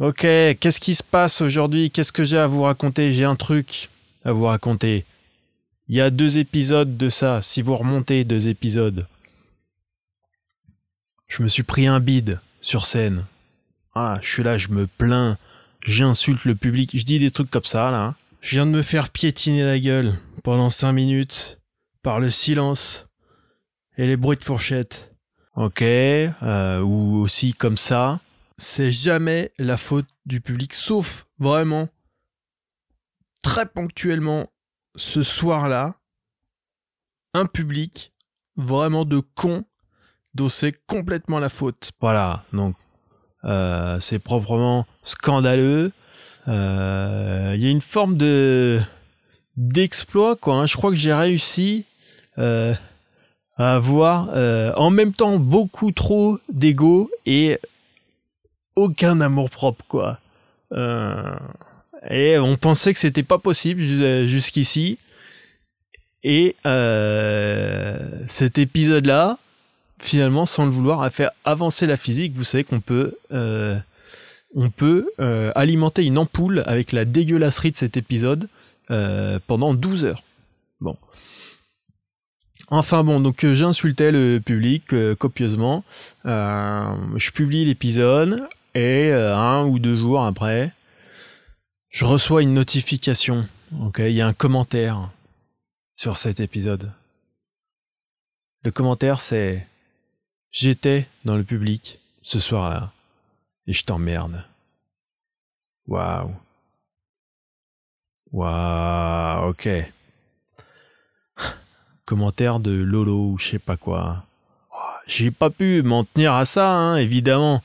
Ok, qu'est-ce qui se passe aujourd'hui? Qu'est-ce que j'ai à vous raconter? J'ai un truc à vous raconter. Il y a deux épisodes de ça, si vous remontez deux épisodes. Je me suis pris un bide sur scène. Ah, je suis là, je me plains, j'insulte le public, je dis des trucs comme ça là. Je viens de me faire piétiner la gueule pendant cinq minutes par le silence et les bruits de fourchette. Ok, euh, ou aussi comme ça. C'est jamais la faute du public, sauf vraiment très ponctuellement ce soir-là, un public vraiment de con dont c'est complètement la faute. Voilà, donc euh, c'est proprement scandaleux. Euh, Il y a une forme de d'exploit, quoi. hein. Je crois que j'ai réussi euh, à avoir euh, en même temps beaucoup trop d'ego et aucun amour propre, quoi. Euh, et on pensait que c'était pas possible jus- jusqu'ici. Et euh, cet épisode-là, finalement, sans le vouloir, a fait avancer la physique. Vous savez qu'on peut, euh, on peut euh, alimenter une ampoule avec la dégueulasserie de cet épisode euh, pendant 12 heures. Bon. Enfin bon, donc euh, j'insultais le public copieusement. Je publie l'épisode et euh, un ou deux jours après, je reçois une notification. Ok, il y a un commentaire sur cet épisode. Le commentaire c'est J'étais dans le public ce soir-là et je t'emmerde. Waouh. Waouh, ok. Commentaire de Lolo ou je sais pas quoi. Oh, J'ai pas pu m'en tenir à ça, hein, évidemment.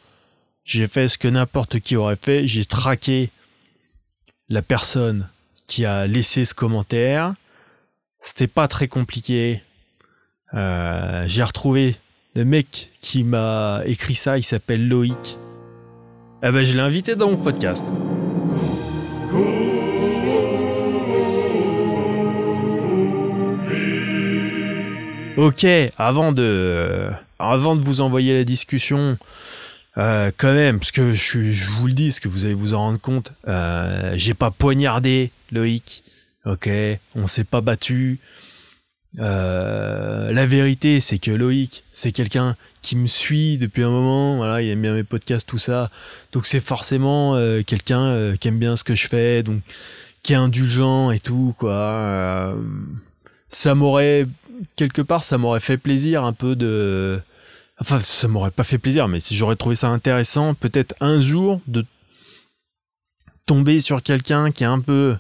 J'ai fait ce que n'importe qui aurait fait. J'ai traqué la personne qui a laissé ce commentaire. C'était pas très compliqué. Euh, J'ai retrouvé le mec qui m'a écrit ça. Il s'appelle Loïc. Eh ben, je l'ai invité dans mon podcast. Ok, avant de, avant de vous envoyer la discussion, euh, quand même, parce que je, je vous le dis, parce que vous allez vous en rendre compte, euh, j'ai pas poignardé Loïc. Ok, on s'est pas battu. Euh, la vérité, c'est que Loïc, c'est quelqu'un qui me suit depuis un moment. Voilà, il aime bien mes podcasts, tout ça. Donc c'est forcément euh, quelqu'un euh, qui aime bien ce que je fais, donc qui est indulgent et tout, quoi. Euh, ça m'aurait quelque part, ça m'aurait fait plaisir un peu de. Enfin, ça m'aurait pas fait plaisir, mais si j'aurais trouvé ça intéressant, peut-être un jour de tomber sur quelqu'un qui est un peu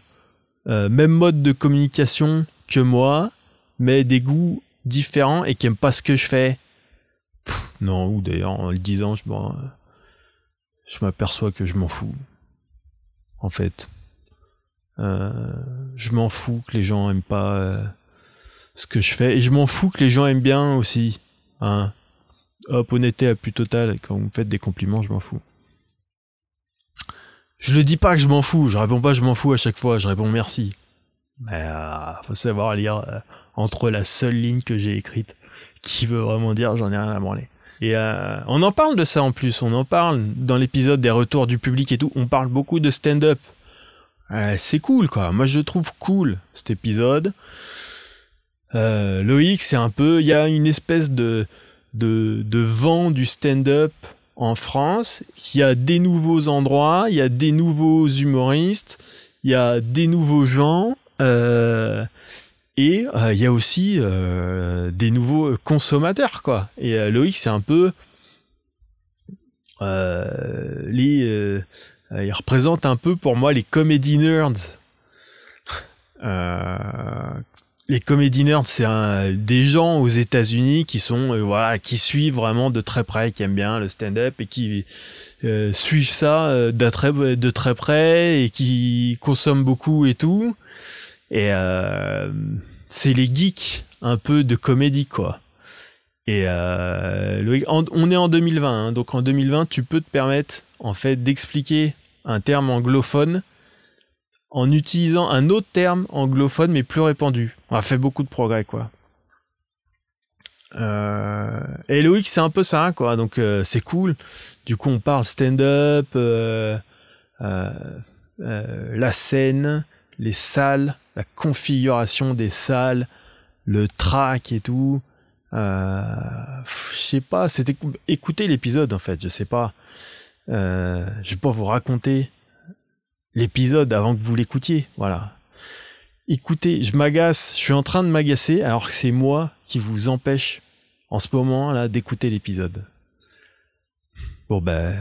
euh, même mode de communication que moi, mais des goûts différents et qui aime pas ce que je fais. Non, ou d'ailleurs, en le disant, je je m'aperçois que je m'en fous. En fait. Euh, je m'en fous que les gens aiment pas euh, ce que je fais. Et je m'en fous que les gens aiment bien aussi. Hein. Hop, honnêteté à plus totale. Quand vous me faites des compliments, je m'en fous. Je le dis pas que je m'en fous. Je réponds pas je m'en fous à chaque fois. Je réponds merci. Mais euh, faut savoir lire euh, entre la seule ligne que j'ai écrite qui veut vraiment dire j'en ai rien à branler. Et euh, on en parle de ça en plus. On en parle dans l'épisode des retours du public et tout. On parle beaucoup de stand-up. C'est cool quoi. Moi je trouve cool cet épisode. Loïc, c'est un peu, il y a une espèce de, de, de vent du stand-up en France. Il y a des nouveaux endroits, il y a des nouveaux humoristes, il y a des nouveaux gens, euh, et euh, il y a aussi euh, des nouveaux consommateurs, quoi. Et Loïc, c'est un peu les, il représente un peu pour moi les comedy nerds. Les comedy nerds, c'est des gens aux États-Unis qui sont euh, voilà, qui suivent vraiment de très près, qui aiment bien le stand-up et qui euh, suivent ça euh, de très de très près et qui consomment beaucoup et tout. Et euh, c'est les geeks un peu de comédie quoi. Et euh, on est en 2020, hein, donc en 2020, tu peux te permettre en fait d'expliquer un terme anglophone en utilisant un autre terme anglophone mais plus répandu. On a fait beaucoup de progrès quoi. Euh, et Loïc c'est un peu ça quoi, donc euh, c'est cool. Du coup on parle stand-up, euh, euh, la scène, les salles, la configuration des salles, le track et tout. Je sais pas, c'était écoutez l'épisode en fait, je sais pas. Je vais pas vous raconter l'épisode avant que vous l'écoutiez, voilà. Écoutez, je m'agace, je suis en train de m'agacer alors que c'est moi qui vous empêche en ce moment là d'écouter l'épisode. Bon ben,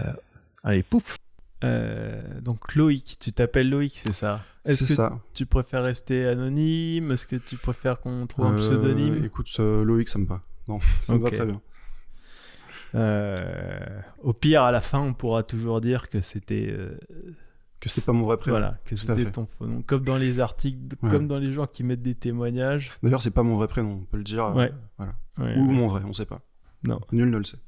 allez, pouf. Euh, donc Loïc, tu t'appelles Loïc, c'est ça? C'est Est-ce que ça. tu préfères rester anonyme? Est-ce que tu préfères qu'on trouve un Euh, pseudonyme? Écoute, euh, Loïc, ça me va. Non, ça me va très bien. Euh, Au pire, à la fin, on pourra toujours dire que c'était euh, Que c'était pas mon vrai prénom. voilà, que tout à c'était fait. ton faux nom, comme dans les articles, Ouais. comme dans les gens qui mettent des témoignages. D'ailleurs, c'est pas mon vrai prénom, on peut le dire. euh, Ouais. voilà. Ouais, Ou mon vrai, on sait pas. Non. Nul ne le sait.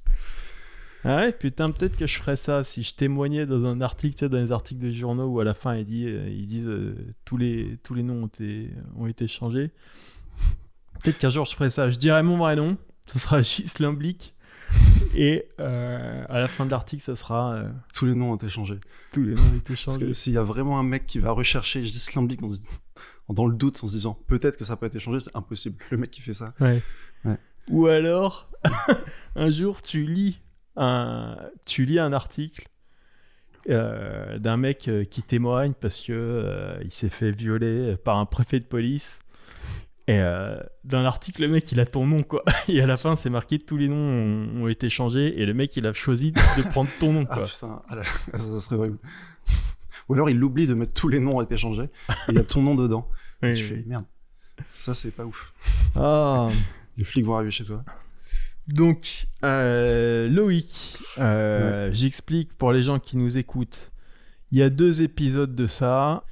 Ah ouais, putain, peut-être que je ferais ça si je témoignais dans un article, tu sais, dans les articles de journaux où à la fin ils disent, euh, ils disent euh, tous les tous les noms ont été ont été changés. Peut-être qu'un jour je ferais ça. Je dirais mon vrai nom, ce sera Ghislain Blic, et euh, à la fin de l'article, ça sera euh, Tous les noms ont été changés. tous les noms ont été Parce changés. que s'il y a vraiment un mec qui va rechercher Gis Lambic dans, dans le doute en se disant peut-être que ça n'a pas été changé, c'est impossible. Le mec qui fait ça. Ouais. Ouais. Ou alors, un jour, tu lis un, tu lis un article euh, d'un mec qui témoigne parce que il s'est fait violer par un préfet de police. Et euh, dans l'article, le mec, il a ton nom, quoi. Et à la fin, c'est marqué tous les noms ont, ont été changés. Et le mec, il a choisi de prendre ton nom, Ah quoi. putain, ah là, ça, ça serait horrible. Ou alors il oublie de mettre tous les noms ont été changés et il y a ton nom dedans. Oui, tu oui. fais merde. Ça c'est pas ouf. Ah. Les flics vont arriver chez toi. Donc, euh, Loïc, euh, j'explique pour les gens qui nous écoutent. Il y a deux épisodes de ça.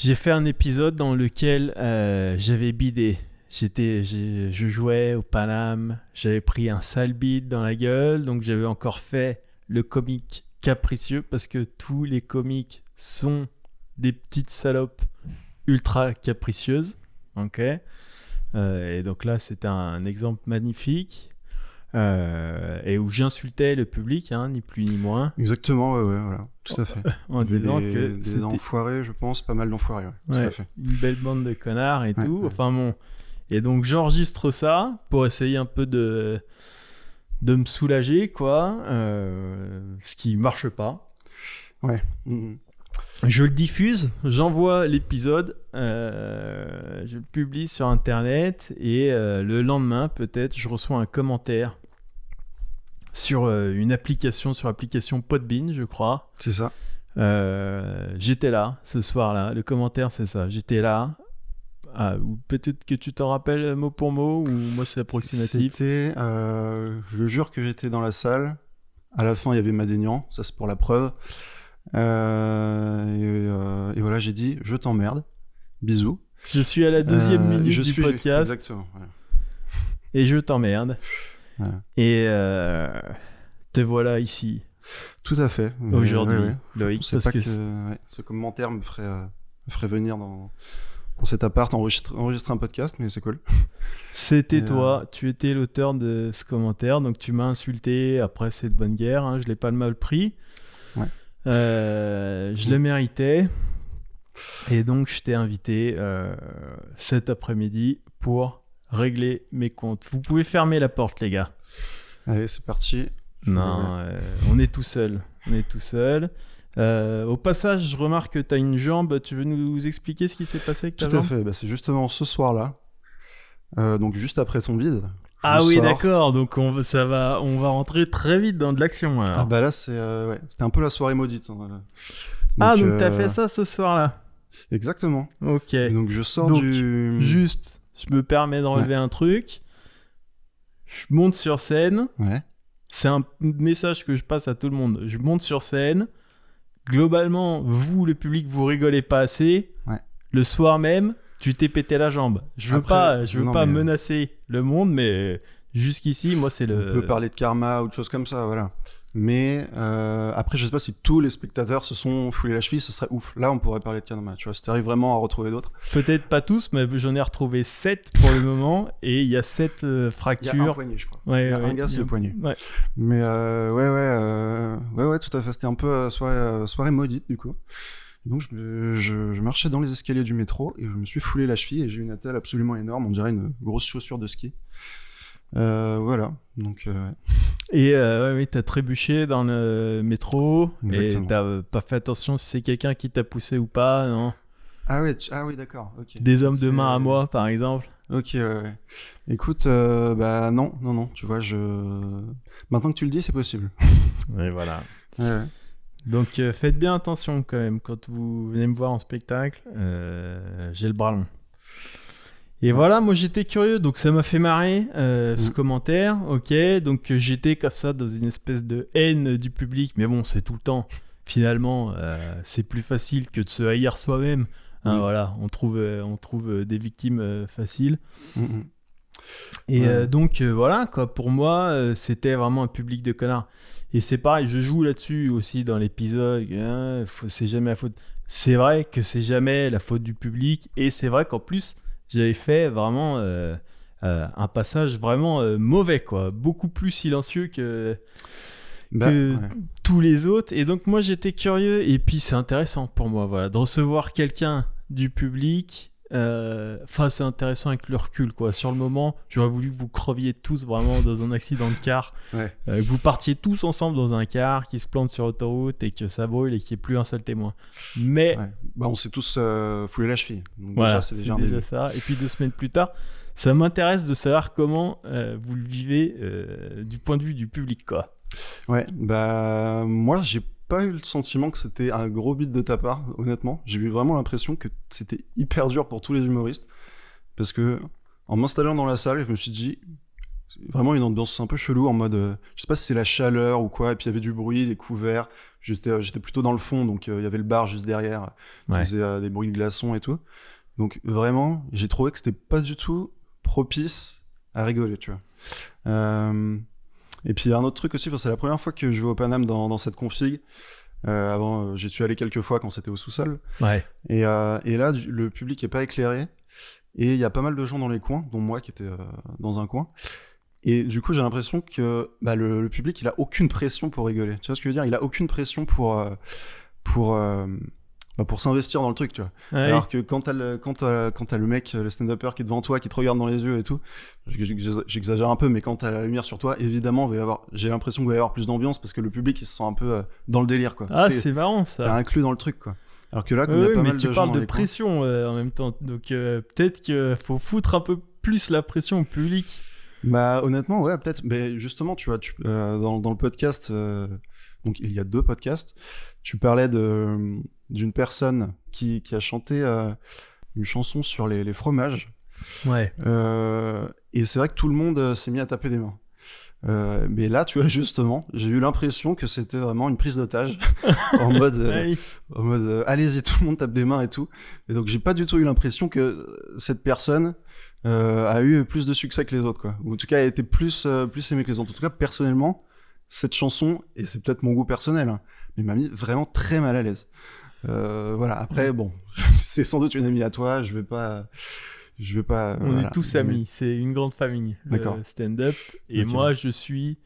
J'ai fait un épisode dans lequel euh, j'avais bidé. J'étais, je jouais au Paname, j'avais pris un sale bide dans la gueule, donc j'avais encore fait le comique capricieux parce que tous les comiques sont des petites salopes ultra capricieuses. Ok. Euh, et donc là, c'était un exemple magnifique. Euh, et où j'insultais le public, hein, ni plus ni moins, Exactement, ouais, ouais, voilà, tout à fait. en Des, disant des- que des enfoirés, je pense, pas mal d'enfoirés, ouais, tout Ouais. à fait. une belle bande de connards et Ouais, tout. ouais. Enfin bon. Et donc j'enregistre ça pour essayer un peu de, de me soulager, quoi. euh, ce qui marche pas. Mhm. Je le diffuse, j'envoie l'épisode, euh, je le publie sur internet et euh, le lendemain, peut-être, je reçois un commentaire sur euh, une application, sur l'application Podbean, je crois. C'est ça. J'étais là ce soir-là. Le commentaire, c'est ça. J'étais là. Ah, ou peut-être que tu t'en rappelles mot pour mot, ou moi c'est approximatif. C'était, je jure que j'étais dans la salle. À la fin, il y avait Madénian, ça c'est pour la preuve. Euh, et, euh, et voilà, j'ai dit, je t'emmerde. Bisous. Je suis à la deuxième Euh, minute je du suis- podcast Exactement. voilà. et je t'emmerde. Voilà. Et te voilà ici Tout à fait. Aujourd'hui, ouais, ouais. Loïc, parce pas que, que, ouais, ce commentaire me ferait, euh, me ferait venir dans, dans cet appart enregistrer, enregistrer un podcast, mais c'est cool. c'était euh, toi. Tu étais l'auteur de ce commentaire, donc tu m'as insulté après cette bonne guerre. hein, je l'ai pas mal pris. Euh, je le méritais. Et donc, je t'ai invité euh, cet après-midi pour régler mes comptes. Vous pouvez fermer la porte, les gars. Allez, c'est parti. Je- Non, euh, on est tout seul. On est tout seul. Euh, au passage, je remarque que tu as une jambe. Tu veux nous expliquer ce qui s'est passé avec ta Tout à jambe? fait. Bah, c'est justement ce soir-là. Euh, donc juste après ton bide. Ah oui, d'accord. Donc on, ça va, on va rentrer très vite dans de l'action. Ah bah là, c'est euh, ouais, c'était un peu la soirée maudite. hein. Ah, donc t'as euh, fait ça ce soir-là. Exactement. Ok. Donc je sors Donc, du. Juste, je me permets de relever un truc. Je monte sur scène. Ouais. C'est un message que je passe à tout le monde. Je monte sur scène. Globalement, vous, le public, vous rigolez pas assez. Ouais. Le soir même, tu t'es pété la jambe. Je veux Après, pas, je veux non, pas mais, euh, menacer le monde, mais jusqu'ici, moi, c'est On le. peut parler de karma ou de choses comme ça, voilà. Mais euh, après, je sais pas si tous les spectateurs se sont foulés la cheville, ce serait ouf. Là, on pourrait parler de Kanama. Tu vois, si t'arrives vraiment à retrouver d'autres. Peut-être pas tous, mais j'en ai retrouvé 7 pour le moment. Et il y a 7 euh, Il fractures. y a un poignet, je crois. Ouais, Il y a ouais, un gars, c'est le poignet. Ouais. Mais euh, ouais, ouais, euh, ouais, ouais, tout à fait. C'était un peu euh, soirée, euh, soirée maudite, du coup. Donc, je, me- je, je marchais dans les escaliers du métro et je me suis foulé la cheville et j'ai eu une attelle absolument énorme. On dirait une grosse chaussure de ski. Euh, voilà. Donc, euh. Et euh, ouais, oui, t'as trébuché dans le métro. Exactement. Et t'as euh, pas fait attention si c'est quelqu'un qui t'a poussé ou pas, non? Ah tu- ah oui, d'accord. ok. Des hommes de main à moi, par exemple. Ok, ouais, ouais. Écoute, euh, bah non, non, non. Tu vois, je. Maintenant que tu le dis, c'est possible. Et voilà. Ouais, ouais. Donc euh, faites bien attention quand même quand vous venez me voir en spectacle. euh, J'ai le bras long. Et voilà, moi j'étais curieux, donc ça m'a fait marrer euh, ce Mm. commentaire. Ok, donc j'étais comme ça dans une espèce de haine du public, mais bon, c'est tout le temps. Finalement, c'est plus facile que de se haïr soi-même. Hein. Voilà, on trouve, on trouve des victimes faciles. Mm, mm. Et Ouais. donc voilà, quoi, pour moi, c'était vraiment un public de connards. Et c'est pareil, je joue là-dessus aussi dans l'épisode. hein, c'est jamais la faute. C'est vrai que c'est jamais la faute du public. Et c'est vrai qu'en plus, j'avais fait vraiment euh, euh, un passage vraiment euh, mauvais, quoi. Beaucoup plus silencieux que Bah, que- ouais. tous les autres. Et donc moi j'étais curieux et puis c'est intéressant pour moi voilà, de recevoir quelqu'un du public. Euh, Enfin c'est intéressant avec le recul quoi. Sur le moment j'aurais voulu que vous creviez tous vraiment dans un accident de car. Ouais. Euh, que vous partiez tous ensemble dans un car qui se plante sur l'autoroute et que ça brûle et qu'il n'y ait plus un seul témoin. Mais Ouais. Bah, on s'est tous euh, foulé la cheville. Donc, voilà, déjà, c'est déjà ça. Et puis deux semaines plus tard, ça m'intéresse de savoir comment euh, vous le vivez euh, du point de vue du public quoi. Ouais, bah moi j'ai pas eu le sentiment que c'était un gros beat de ta part, honnêtement. J'ai eu vraiment l'impression que c'était hyper dur pour tous les humoristes. Parce que en m'installant dans la salle, je me suis dit vraiment une ambiance un peu chelou en mode euh, je sais pas si c'est la chaleur ou quoi, et puis il y avait du bruit, des couverts. J'étais euh, j'étais plutôt dans le fond, donc euh, il y avait le bar juste derrière qui Ouais. faisait des bruits de glaçons et tout. Donc vraiment, j'ai trouvé que c'était pas du tout propice à rigoler, tu vois. Et puis il y a un autre truc aussi, c'est la première fois que je vais au Paname dans, dans cette config. Euh, avant, euh, j'y suis allé quelques fois quand c'était au sous-sol. Ouais. Et, euh, et là, du- le public est pas éclairé. Et il y a pas mal de gens dans les coins, dont moi qui étais euh, dans un coin. Et du coup, j'ai l'impression que bah, le, le public, il a aucune pression pour rigoler. Tu vois ce que je veux dire? Il a aucune pression pour, pour, bah, pour s'investir dans le truc, tu vois. Ouais. Alors que quand t'as le, quand t'as- quand t'as le mec, le stand-upper qui est devant toi, qui te regarde dans les yeux et tout, j'ex- j'exagère un peu, mais quand t'as la lumière sur toi, évidemment, j'ai l'impression qu'il va y avoir plus d'ambiance parce que le public, il se sent un peu euh, dans le délire, quoi. Ah, T'es- c'est marrant T'es ça. inclus dans le truc, quoi. Alors que là, comme Oui, il y a pas mais mal tu de parles de pression euh, en même temps. Donc euh, peut-être qu'il faut foutre un peu plus la pression au public. Bah honnêtement ouais peut-être mais justement tu vois tu, euh, dans, dans le podcast donc il y a deux podcasts tu parlais de d'une personne qui, qui a chanté euh, une chanson sur les, les fromages. Ouais. Euh, et c'est vrai que tout le monde euh, s'est mis à taper des mains. Euh, mais là tu vois justement j'ai eu l'impression que c'était vraiment une prise d'otage. En mode euh, en mode euh, allez-y tout le monde tape des mains et tout. Et donc j'ai pas du tout eu l'impression que cette personne euh, a eu plus de succès que les autres quoi. Ou en tout cas a été plus euh, plus aimée que les autres. En tout cas personnellement cette chanson et c'est peut-être mon goût personnel hein, mais m'a mis vraiment très mal à l'aise Euh, voilà après bon c'est sans doute une amie à toi je vais pas je vais pas On voilà. est tous Mais- amis. C'est une grande famille. le D'accord. Stand-up. Et moi, je suis.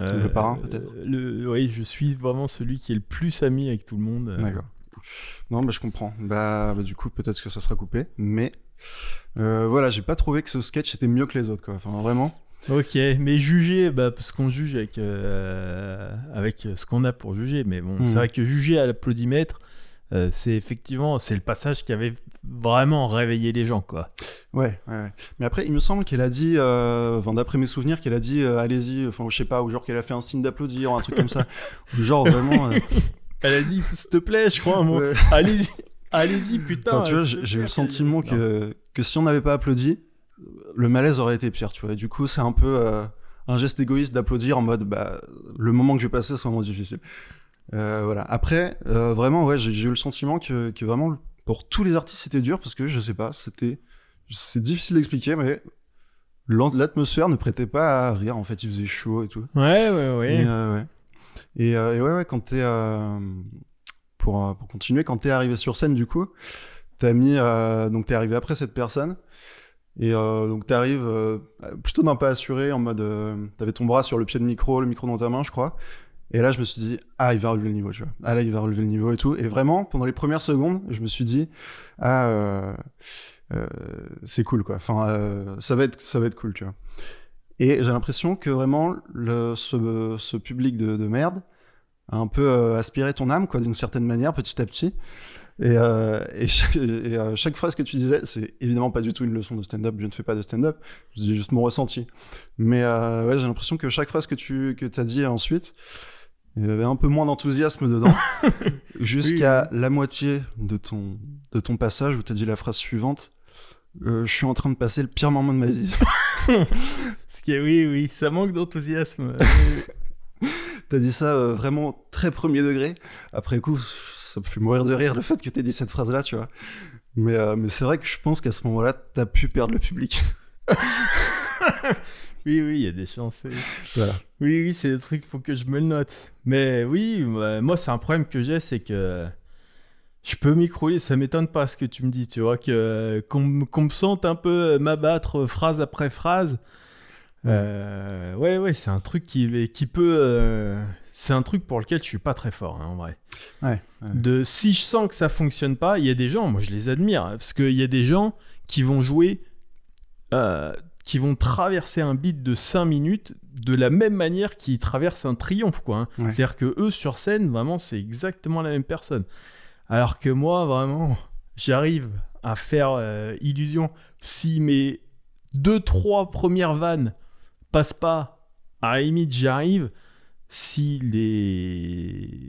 euh, Le parrain, peut-être le, Oui, je suis vraiment celui qui est le plus ami avec tout le monde. euh. D'accord. Non, bah, je comprends. Bah, bah, du coup, peut-être que ça sera coupé. Mais euh, voilà, j'ai pas trouvé que ce sketch était mieux que les autres. Quoi. Enfin, vraiment. Ok, mais juger, bah, parce qu'on juge avec, euh, avec ce qu'on a pour juger. Mais bon, c'est vrai que juger à l'applaudimètre, euh, c'est effectivement c'est le passage qui avait vraiment réveillé les gens, quoi. Ouais, ouais, ouais. Mais après, il me semble qu'elle a dit, euh, enfin, d'après mes souvenirs, qu'elle a dit euh, allez-y, enfin, je sais pas, ou genre qu'elle a fait un signe d'applaudir, un truc comme ça. Ou genre vraiment. euh, Elle a dit, s'il te plaît, je crois, ouais. allez-y, allez-y, putain. Enfin, tu vois, j'ai eu le sentiment que, que si on n'avait pas applaudi, le malaise aurait été pire, tu vois. Du coup, c'est un peu euh, un geste égoïste d'applaudir en mode, bah, le moment que je vais passer, c'est vraiment difficile. Euh, voilà. Après, euh, vraiment, ouais, j'ai eu le sentiment que, que vraiment, pour tous les artistes, c'était dur parce que je sais pas, c'était, c'est difficile d'expliquer, mais l'atmosphère ne prêtait pas à rire. En fait, il faisait chaud et tout. Ouais, ouais, ouais. Mais, euh, ouais. Et, et ouais, ouais, quand t'es pour, pour continuer, quand t'es arrivé sur scène, du coup, t'as mis donc t'es arrivé après cette personne. Et donc t'arrives plutôt d'un pas assuré, en mode t'avais ton bras sur le pied de micro, le micro dans ta main, je crois. Et là, je me suis dit, ah, il va relever le niveau, tu vois. Ah, là, il va relever le niveau et tout. Et vraiment, pendant les premières secondes, je me suis dit, ah, euh, euh, c'est cool, quoi. Enfin, euh, ça, va être, ça va être cool, tu vois. Et j'ai l'impression que vraiment, le, ce, public de, de, merde a un peu aspiré ton âme, quoi, d'une certaine manière, petit à petit. Et, et, chaque, et chaque, phrase que tu disais, c'est évidemment pas du tout une leçon de stand-up, je ne fais pas de stand-up, je dis juste mon ressenti. Mais ouais, j'ai l'impression que chaque phrase que tu que as dit ensuite, il y avait un peu moins d'enthousiasme dedans, jusqu'à la moitié de ton, de ton passage où tu as dit la phrase suivante euh, Je suis en train de passer le pire moment de ma vie. oui, oui, ça manque d'enthousiasme. T'as dit ça euh, vraiment très premier degré. Après coup, ça me fait mourir de rire le fait que t'aies dit cette phrase-là, tu vois. Mais, euh, mais c'est vrai que je pense qu'à ce moment-là, t'as pu perdre le public. Oui, oui, il y a des chances. Voilà. Oui, oui, c'est des trucs, faut que je me le note. Mais oui, moi, c'est un problème que j'ai, c'est que je peux m'écrouler. Ça m'étonne pas ce que tu me dis, tu vois, que qu'on me sente un peu m'abattre phrase après phrase. Euh, ouais, ouais, c'est un truc qui, qui peut. Euh, c'est un truc pour lequel je suis pas très fort, hein, en vrai. Ouais, De si je sens que ça fonctionne pas, il y a des gens, moi je les admire, parce qu'il y a des gens qui vont jouer euh, qui vont traverser un beat de 5 minutes de la même manière qu'ils traversent un triomphe, quoi. Hein. C'est-à-dire que eux, sur scène, vraiment, c'est exactement la même personne. Alors que moi, vraiment, j'arrive à faire euh, illusion. Si mes deux, trois premières vannes passent pas, à la limite, j'arrive. Si les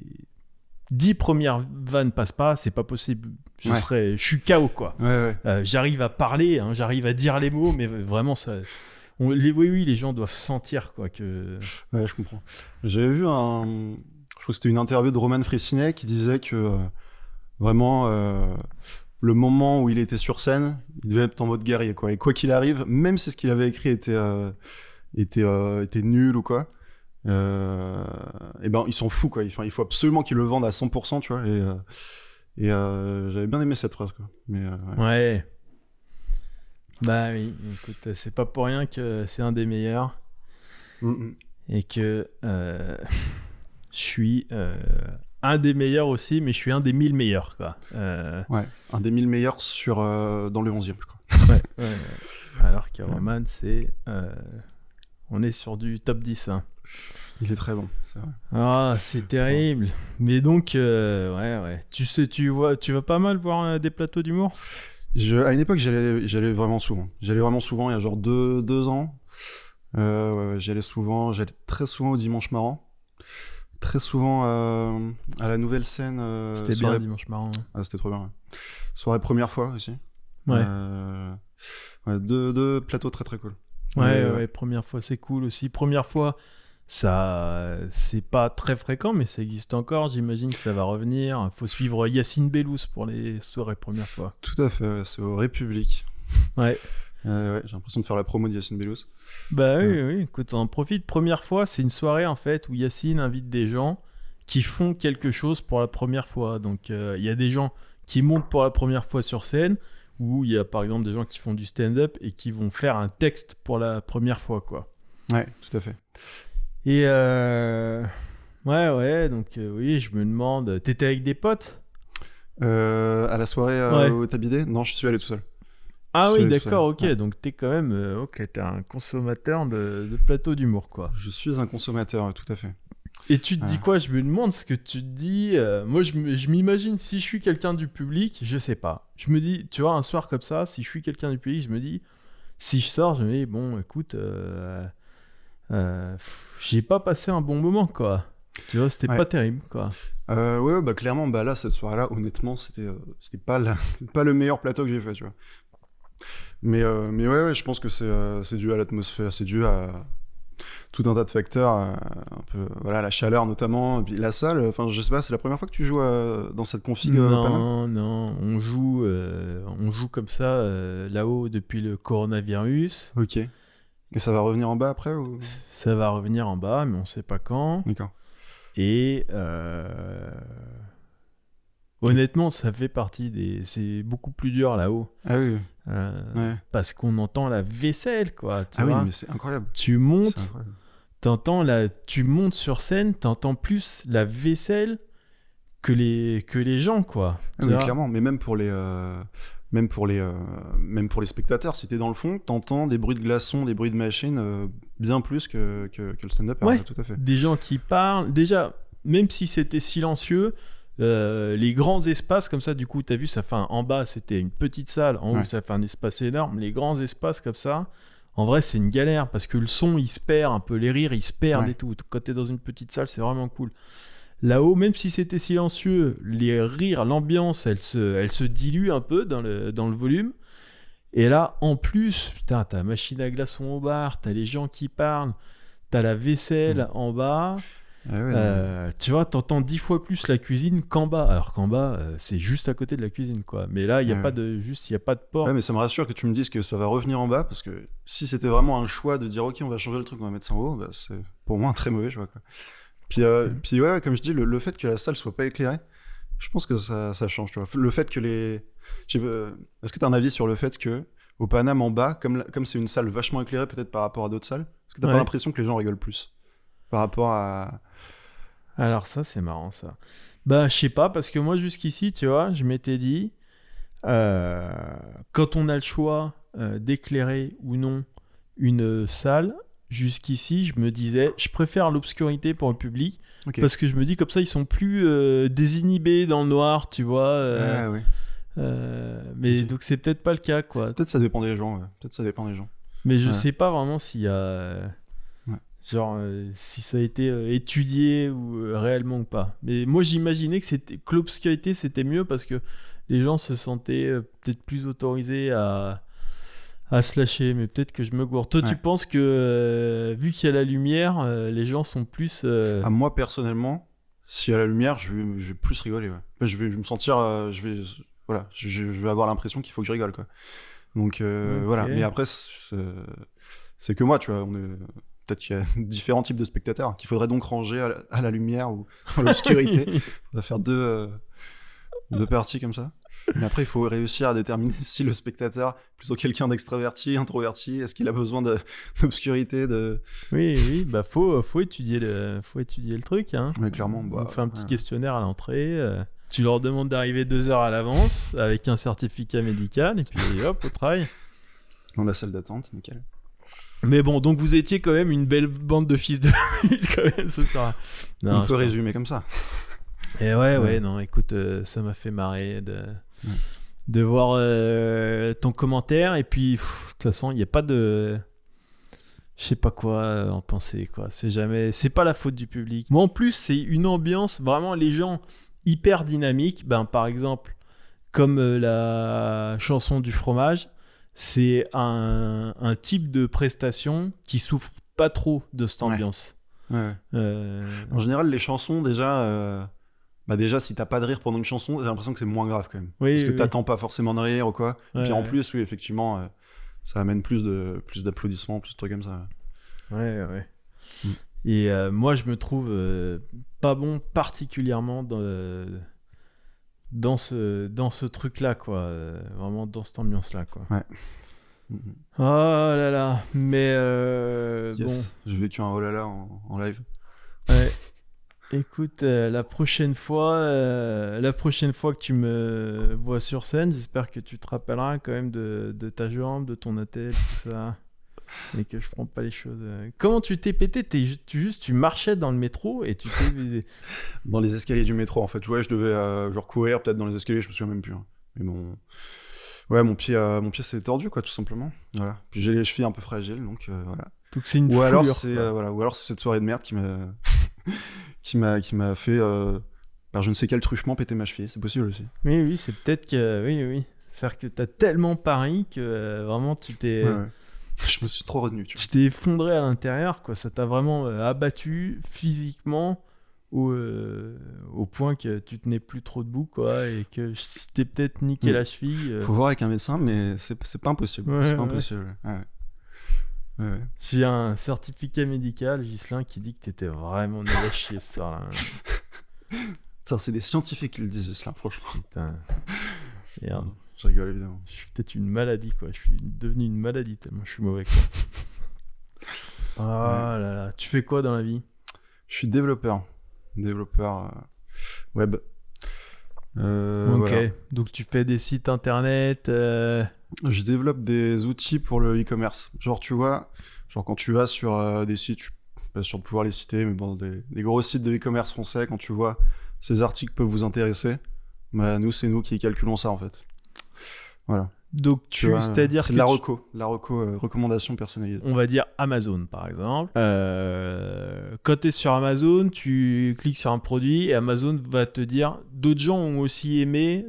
dix premières vannes passent pas, c'est pas possible. Je serais, je suis KO quoi. Euh, j'arrive à parler, hein, j'arrive à dire les mots, mais vraiment ça. les, oui, oui, les gens doivent sentir quoi que. Ouais, je comprends. J'avais vu un, je crois que c'était une interview de Roman Fressinet qui disait que euh, vraiment euh, le moment où il était sur scène, il devait être en mode guerrier quoi. Et quoi qu'il arrive, même si ce qu'il avait écrit était était était nul ou quoi, et ben ils s'en foutent quoi. il faut absolument qu'ils le vendent à 100%, tu vois. Et, euh, et euh, j'avais bien aimé cette phrase quoi. Mais ouais. Bah oui, écoute, c'est pas pour rien que c'est un des meilleurs et que je suis un des meilleurs aussi, mais je suis un des mille meilleurs quoi. Ouais, un des mille meilleurs sur dans le 11e, je crois. Ouais, ouais, Alors que Roman, c'est on est sur du top 10. Hein. Il est très bon, c'est vrai. Ah, c'est terrible. Mais donc, euh, ouais, ouais. Tu sais, tu vois, tu vas pas mal voir euh, des plateaux d'humour? À une époque, j'allais, j'allais vraiment souvent. J'allais vraiment souvent, il y a genre deux, deux ans. Euh, ouais, j'allais souvent, j'allais très souvent au Dimanche Marrant. Très souvent à la nouvelle scène. c'était bien Dimanche Marrant. Hein. Ah, c'était trop bien. Soirée première fois aussi. Ouais. ouais deux, deux plateaux très très cool. Ouais, ouais, première fois, c'est cool aussi. Première fois, ça, c'est pas très fréquent, mais ça existe encore. J'imagine que ça va revenir. Faut suivre Yacine Bellous pour les soirées première fois. Tout à fait, c'est au République. Ouais. ouais, j'ai l'impression de faire la promo de Yacine Bellous. Bah oui, oui, écoute, on en profite. Première fois, c'est une soirée en fait où Yacine invite des gens qui font quelque chose pour la première fois. Donc euh, il y a des gens qui montent pour la première fois sur scène, ou il y a par exemple des gens qui font du stand-up et qui vont faire un texte pour la première fois, quoi. Ouais, tout à fait. Et euh... ouais, ouais, donc euh, oui, je me demande, t'étais avec des potes? Euh, À la soirée euh, au Tabidé Non, je suis allé tout seul. Ah oui, d'accord, ok. Donc t'es quand même, ok, t'es un consommateur de, de plateau d'humour, quoi. Je suis un consommateur, tout à fait. Et tu te dis quoi? Je me demande ce que tu te dis. moi, je m'imagine si je suis quelqu'un du public, je sais pas. Je me dis, tu vois, un soir comme ça, si je suis quelqu'un du public, je me dis, si je sors, je me dis, bon, écoute, euh, j'ai pas passé un bon moment, quoi. Tu vois, c'était pas terrible, quoi. Euh, ouais, bah clairement, bah là, cette soirée-là, honnêtement, c'était euh, c'était pas, pas le meilleur plateau que j'ai fait, tu vois. Mais, euh, mais ouais, ouais, je pense que c'est dû à l'atmosphère, c'est dû à tout un tas de facteurs, un peu, voilà, la chaleur notamment, puis la salle, enfin, je sais pas, c'est la première fois que tu joues dans cette config Non, non, on joue, on joue comme ça là-haut depuis le coronavirus. Ok. Et ça va revenir en bas après ou... Ça va revenir en bas, mais on sait pas quand. D'accord. Et euh, honnêtement, ça fait partie des. C'est beaucoup plus dur là-haut. Ah oui. Euh, parce qu'on entend la vaisselle, quoi. Tu ah vois oui, mais c'est incroyable. Tu montes, t'entends la, tu montes sur scène, t'entends plus la vaisselle que les que les gens, quoi. Ah oui, clairement. Mais même pour les. Euh, même pour les, euh, même pour les spectateurs, si t'es dans le fond, t'entends des bruits de glaçons, des bruits de machines bien plus que, que, que le stand-up. Ouais, tout à fait. Des gens qui parlent. Déjà, même si c'était silencieux, euh, les grands espaces comme ça, du coup, tu as vu, ça fait en bas, c'était une petite salle, en haut, ça fait un espace énorme. Les grands espaces comme ça, en vrai, c'est une galère parce que le son, il se perd un peu, les rires, ils se perdent et tout. Quand tu es dans une petite salle, c'est vraiment cool. Là-haut, même si c'était silencieux, les rires, l'ambiance, elle se, elle se dilue un peu dans le, dans le volume. Et là, en plus, putain, t'as la machine à glaçons au bar, t'as les gens qui parlent, t'as la vaisselle mm. en bas. Ah euh, tu vois, t'entends dix fois plus la cuisine qu'en bas. Alors qu'en bas, euh, c'est juste à côté de la cuisine, quoi. Mais là, il y a pas de juste, il y a pas de porte. Mais ça me rassure que tu me dises que ça va revenir en bas, parce que si c'était vraiment un choix de dire ok, on va changer le truc, on va mettre ça en haut, bah, c'est pour moi un très mauvais choix, quoi. Puis, euh, puis ouais, comme je dis, le, fait que la salle soit pas éclairée, je pense que ça, ça change, tu vois. Le fait que les, est-ce que tu as un avis sur le fait que au Paname en bas, comme comme c'est une salle vachement éclairée peut-être par rapport à d'autres salles, est-ce que t'as pas l'impression que les gens rigolent plus par rapport à alors ça, c'est marrant ça. Bah, je sais pas, parce que moi jusqu'ici, tu vois, je m'étais dit, euh, quand on a le choix euh, d'éclairer ou non une salle, jusqu'ici, je me disais, je préfère l'obscurité pour le public, parce que je me dis comme ça, ils sont plus euh, désinhibés dans le noir, tu vois. Ah, oui. mais donc c'est peut-être pas le cas, quoi. Peut-être ça dépend des gens. Peut-être ça dépend des gens. Mais je sais pas vraiment s'il y a Genre, euh, si ça a été euh, étudié ou euh, réellement ou pas. Mais moi, j'imaginais que, c'était, que l'obscurité, c'était mieux parce que les gens se sentaient peut-être plus autorisés à, à se lâcher. Mais peut-être que je me gourde. Toi, tu penses que, vu qu'il y a la lumière, les gens sont plus. À moi, personnellement, s'il y a la lumière, je vais, je vais plus rigoler. Je, vais, me sentir. je, vais, voilà, je, vais avoir l'impression qu'il faut que je rigole. Quoi. Donc, voilà. Mais après, c'est, que moi, tu vois. On est peut-être qu'il y a différents types de spectateurs qu'il faudrait donc ranger à la, lumière ou à l'obscurité. On va faire deux, euh, deux parties comme ça. Mais après, il faut réussir à déterminer si le spectateur plutôt quelqu'un d'extraverti, introverti, est-ce qu'il a besoin d'obscurité de... Oui, oui, bah faut, faut, étudier, le, faut étudier le truc. Hein. Mais clairement, bah, On fait un petit questionnaire à l'entrée. Euh, tu leur demandes d'arriver deux heures à l'avance avec un certificat médical et puis hop, au travail. Dans la salle d'attente, nickel. Mais bon, donc vous étiez quand même une belle bande de fils de quand même ce soir. On peut résumer comme ça. Et ouais, ouais, non, écoute, euh, ça m'a fait marrer de, de voir euh, ton commentaire. Et puis, de toute façon, il n'y a pas de. Je sais pas quoi en penser, quoi. C'est jamais. C'est pas la faute du public. Moi, en plus, c'est une ambiance, vraiment, les gens hyper dynamiques. Ben, par exemple, comme euh, la chanson du fromage c'est un, type de prestation qui souffre pas trop de cette ambiance. Euh, en général, les chansons, déjà, euh, bah déjà, si t'as pas de rire pendant une chanson, j'ai l'impression que c'est moins grave quand même. parce que t'attends pas forcément de rire ou quoi. Et puis en plus, oui, effectivement, euh, ça amène plus de plus d'applaudissements, plus de trucs comme ça. Ouais, ouais. Mm. Et moi, je me trouve pas bon particulièrement dans dans ce, dans ce truc-là, quoi. Euh, vraiment dans cette ambiance-là, quoi. Ouais. Oh là là, mais euh, yes. bon. J'ai vécu un oh là là en, live. Ouais. Écoute, euh, la prochaine fois, la prochaine fois que tu me vois sur scène, j'espère que tu te rappelleras quand même de, de ta jambe, de ton attel, tout ça et que je prends pas les choses. Euh. Comment tu t'es pété? Tu juste tu marchais dans le métro et tu t'es dans les escaliers du métro en fait. Ouais, je devais euh, genre courir peut-être dans les escaliers, je me souviens même plus. Hein. Mais bon, ouais, mon pied, euh, mon pied s'est tordu quoi, tout simplement. Voilà. Puis j'ai les chevilles un peu fragiles, donc voilà. Donc c'est une ou alors c'est voilà, ou alors c'est cette soirée de merde qui m'a qui m'a qui m'a fait par je ne sais quel truchement péter ma cheville. C'est possible aussi. Oui, oui, c'est peut-être que oui, oui. C'est-à-dire que t'as tellement pari que vraiment tu t'es je me suis trop retenu. Tu, t'es effondré à l'intérieur, quoi. Ça t'a vraiment euh, abattu physiquement au, euh, au point que tu tenais plus trop debout, quoi, et que t'es peut-être niqué la cheville. Euh. Faut voir avec un médecin, mais c'est, pas impossible. c'est pas impossible. J'ai un certificat médical, Gislin, qui dit que t'étais vraiment nul à chier ce soir-là. c'est des scientifiques qui le disent, Gislin, franchement. Putain. Merde. Je rigole, évidemment. Je suis peut-être une maladie, quoi. Je suis devenu une maladie tellement je suis mauvais, quoi. Oh là là. Tu fais quoi dans la vie? Je suis développeur. Développeur euh, web. Euh, ok. Donc tu fais des sites internet. Euh, Je développe des outils pour le e-commerce. Genre, tu vois, genre quand tu vas sur des sites, je suis pas sûr de pouvoir les citer, mais bon, des, des gros sites de e-commerce français, quand tu vois ces articles peuvent vous intéresser, bah, nous, c'est nous qui calculons ça en fait. Voilà. Donc tu, c'est-à-dire c'est la reco, la reco, euh, recommandation personnalisée. On va dire Amazon par exemple. Euh, quand tu es sur Amazon, tu cliques sur un produit et Amazon va te dire d'autres gens ont aussi aimé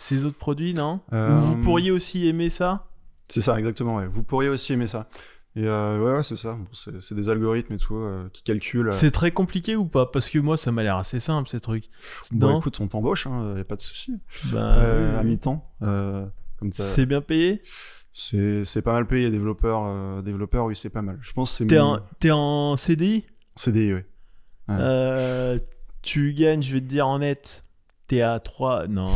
ces autres produits, non? Vous euh, pourriez aussi aimer ça? C'est ça, exactement. Ouais. Vous pourriez aussi aimer ça. Et ouais, c'est ça. c'est, des algorithmes et tout qui calculent. C'est très compliqué ou pas? Parce que moi, ça m'a l'air assez simple ces trucs. Bon, écoute, on t'embauche, il hein, n'y a pas de souci. Ben, à mi-temps. C'est bien payé? C'est pas mal payé, développeur, euh, développeur oui, c'est pas mal. Je pense c'est T'es en, en CDI CDI, oui. Euh, tu gagnes, je vais te dire en net, t'es à 3. Non,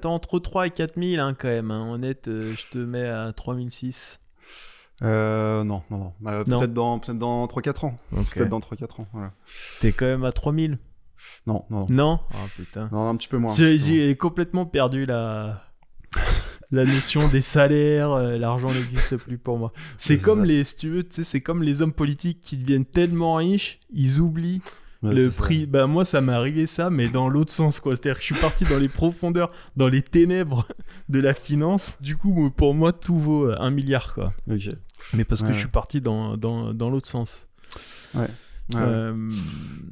t'es entre 3 et 4000 hein, quand même. Hein. Net, euh, je te mets à 3006. Euh, non, non, non. Bah, peut-être dans, peut dans 3-4 ans. Peut-être dans 3-4 ans. Voilà. T'es quand même à 3000 Non, non. Non Oh putain. Non, un petit peu moins. J'ai complètement perdu la la notion des salaires, euh, l'argent n'existe plus pour moi. C'est comme les, si tu veux, c'est comme les hommes politiques qui deviennent tellement riches, ils oublient le prix. Bah moi, ça m'est arrivé ça, mais dans l'autre sens, quoi. C'est-à-dire que je suis parti dans les profondeurs, dans les ténèbres de la finance. Du coup, pour moi, tout vaut euh, un milliard, quoi. Mais parce que je suis parti dans, dans, dans l'autre sens. Ouais. Euh,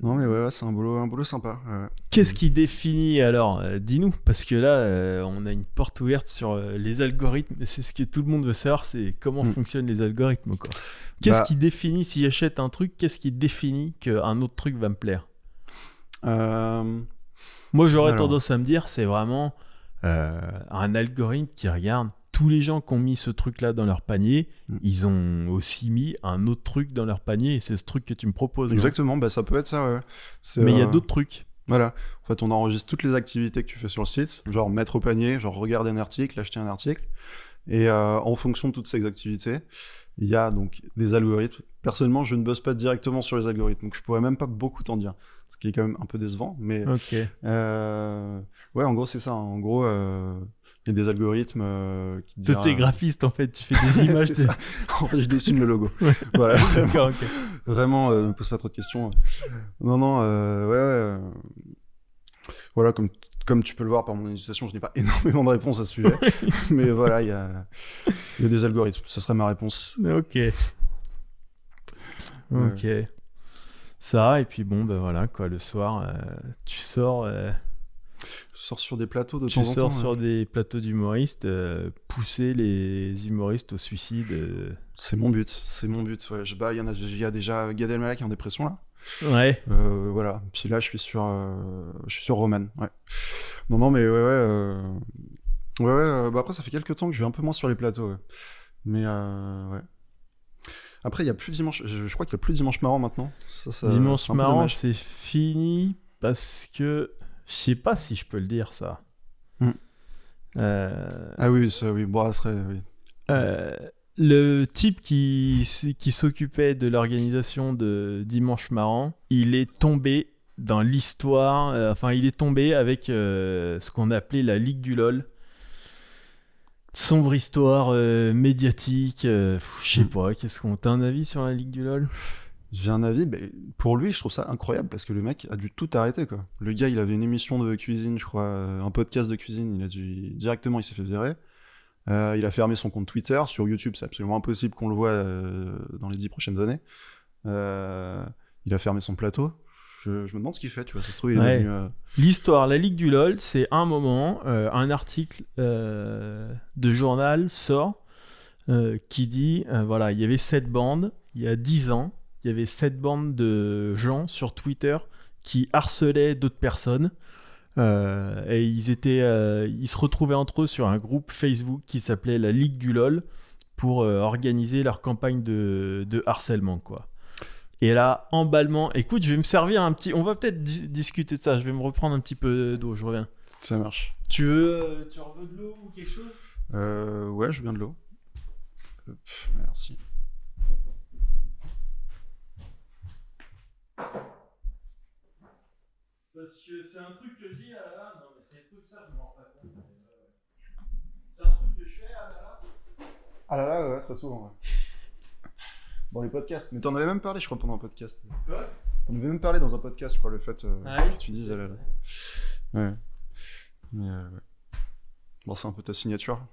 non mais ouais, c'est un boulot, un boulot sympa. Qu'est-ce qui définit alors euh, Dis-nous, parce que là, euh, on a une porte ouverte sur les algorithmes. C'est ce que tout le monde veut savoir, c'est comment mm. fonctionnent les algorithmes. Qu'est-ce bah qui définit si j'achète un truc Qu'est-ce qui définit qu'un autre truc va me plaire? Moi, j'aurais tendance à me dire, c'est vraiment un algorithme qui regarde tous les gens qui ont mis ce truc-là dans leur panier, mm. ils ont aussi mis un autre truc dans leur panier et c'est ce truc que tu me proposes. Exactement, bah, ça peut être ça, ouais. Mais il y a euh, d'autres trucs. Voilà. En fait, on enregistre toutes les activités que tu fais sur le site, genre mettre au panier, genre regarder un article, acheter un article. Et euh, en fonction de toutes ces activités, il y a donc des algorithmes. Personnellement, je ne bosse pas directement sur les algorithmes, donc je pourrais même pas beaucoup t'en dire, ce qui est quand même un peu décevant. Mais euh, ouais, en gros, c'est ça. En gros, il y a des algorithmes euh, qui. T'es graphiste en fait, tu fais des images. c'est ça. En fait, je dessine le logo. Voilà. D'accord, ok. Vraiment, euh, me pose pas trop de questions. Non, non, euh, ouais, ouais. Voilà, comme, comme tu peux le voir par mon illustration, je n'ai pas énormément de réponses à ce sujet. mais voilà, il y a, y a des algorithmes. Ce serait ma réponse. Ok. Ok. Ça, et puis bon, ben voilà, quoi, le soir, euh, tu sors sors sur des plateaux de temps en temps. Tu sors sur des plateaux d'humoristes, euh, pousser les humoristes au suicide. Euh. C'est mon but, c'est mon but. Ouais. Je, bah, il y, en a, y a déjà Gad Elmaleh qui est en dépression là. Ouais. Euh, voilà. Puis là, je suis sur, je suis sur Roman. Ouais. Non, non, mais ouais, ouais. Ouais, ouais. Bah après, ça fait quelques temps que je vais un peu moins sur les plateaux. Mais ouais. Après, il y a plus dimanche. Je, crois qu'il y a plus dimanche marrant maintenant. dimanche marrant, c'est fini parce que je sais pas si je peux le dire, ça. Hmm. Euh, ah oui, ça, oui. Bon, ça serait, oui. Euh, le type qui, qui s'occupait de l'organisation de Dimanche Marrant, il est tombé dans l'histoire, euh, enfin, il est tombé avec ce qu'on appelait la Ligue du LOL. Sombre histoire médiatique, je sais hmm. pas, qu'est-ce qu'on. T'as un avis sur la Ligue du LOL? J'ai un avis, pour lui, je trouve ça incroyable parce que le mec a dû tout arrêter. Quoi. Le gars, il avait une émission de cuisine, je crois, euh, un podcast de cuisine, il a dû directement, il s'est fait virer. Euh, il a fermé son compte Twitter. Sur YouTube, c'est absolument impossible qu'on le voit euh, dans les dix prochaines années. il a fermé son plateau. Je, me demande ce qu'il fait, tu vois. Ça se trouve, il est devenu, L'histoire, la Ligue du LOL, c'est un moment, un article de journal sort qui dit voilà, il y avait cette bande il y a dix ans il y avait cette bande de gens sur Twitter qui harcelaient d'autres personnes. Euh, et ils étaient, euh, ils se retrouvaient entre eux sur un groupe Facebook qui s'appelait la Ligue du LOL pour organiser leur campagne de, de harcèlement, quoi. Et là, emballement. Écoute, je vais me servir un petit. On va peut-être discuter de ça. Je vais me reprendre un petit peu d'eau. Je reviens. Ça marche. Tu veux, tu veux de l'eau ou quelque chose? Euh, Ouais, je veux bien de l'eau. Merci. Parce que c'est un truc que je dis, ah là là, non mais c'est un truc ça, je m'en rends pas compte. C'est un truc que je fais, ah là là. Ah là là, ouais, très souvent, ouais. Dans les podcasts. Mais t'en avais même parlé, je crois, pendant un podcast. Quoi? T'en avais même parlé dans un podcast, je crois, le fait euh, ah que tu dises, ah là là. Ouais. Mais euh, ouais. Bon, c'est un peu ta signature.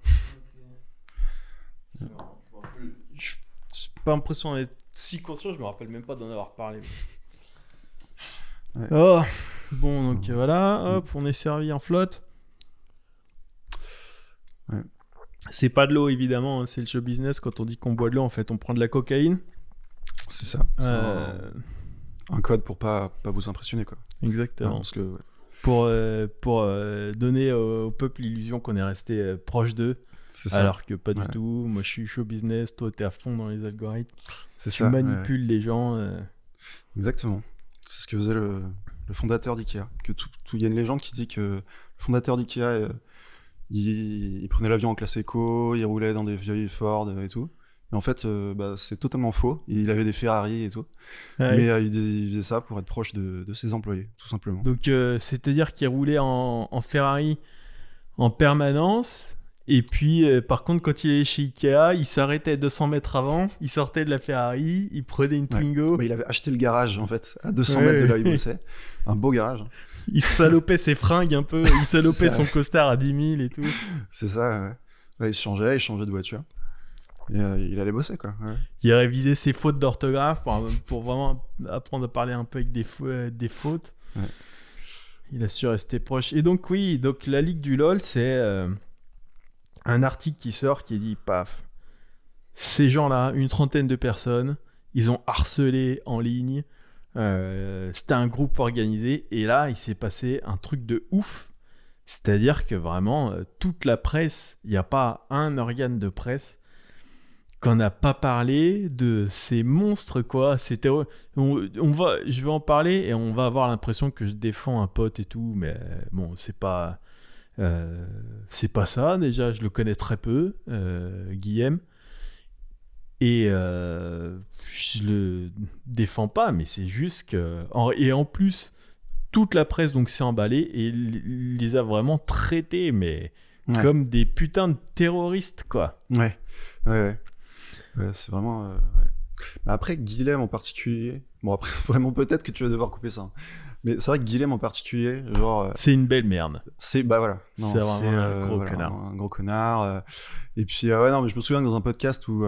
Okay. J'ai pas l'impression d'être si conscient, je me rappelle même pas d'en avoir parlé. Oh, bon, donc voilà, hop, on est servi en flotte. Ouais. C'est pas de l'eau, évidemment, hein, c'est le show business. Quand on dit qu'on boit de l'eau, en fait, on prend de la cocaïne. C'est ça. Euh... Un code pour pas, pas vous impressionner, quoi. Exactement. parce que, Pour, euh, pour euh, donner au, peuple l'illusion qu'on est resté euh, proche d'eux. Alors que pas du tout. Moi, je suis show business, toi, t'es à fond dans les algorithmes. Tu ça, manipules les gens. Exactement. C'est ce que faisait le, le fondateur d'IKEA. Que tout, il y a une légende qui dit que le fondateur d'IKEA, il, il, prenait l'avion en classe éco, il roulait dans des vieilles Ford et tout. Mais en fait, euh, bah, c'est totalement faux. Il avait des Ferrari et tout. mais euh, il, faisait ça pour être proche de, ses employés, tout simplement. Donc, euh, c'est-à-dire qu'il roulait en, Ferrari en permanence. Et puis, par contre, quand il est chez Ikea, il s'arrêtait 200 mètres avant, il sortait de la Ferrari, il prenait une Twingo. Bah, il avait acheté le garage, en fait, à 200 mètres de là où il bossait. Un beau garage. Il salopait ses fringues un peu, il salopait son costard à 10 000 et tout. C'est ça, Là, il changeait, il changeait de voiture. Euh, il allait bosser, quoi. Il a révisé ses fautes d'orthographe pour, pour, vraiment apprendre à parler un peu avec des, euh, des fautes. Il a su rester proche. Et donc, oui, donc la Ligue du LoL, c'est euh, un article qui sort qui dit paf, ces gens-là, une trentaine de personnes, ils ont harcelé en ligne. C'était un groupe organisé. Et là, il s'est passé un truc de ouf. C'est-à-dire que vraiment, toute la presse, il n'y a pas un organe de presse qu'on n'a pas parlé de ces monstres quoi c'était on, on, va je vais en parler et on va avoir l'impression que je défends un pote et tout mais bon c'est pas euh, c'est pas ça déjà je le connais très peu euh, Guillaume et euh, je le défends pas mais c'est juste que et en plus toute la presse donc s'est emballée et les a vraiment traités mais comme des putains de terroristes quoi ouais ouais, ouais c'est vraiment. Euh, Mais après, Guilhem en particulier. Bon, après, vraiment, peut-être que tu vas devoir couper ça. Mais c'est vrai que Guilhem en particulier, genre. Euh, c'est une belle merde. C'est bah voilà. C'est vraiment un euh, gros connard. Un, gros connard. Et puis ouais non mais je me souviens dans un podcast où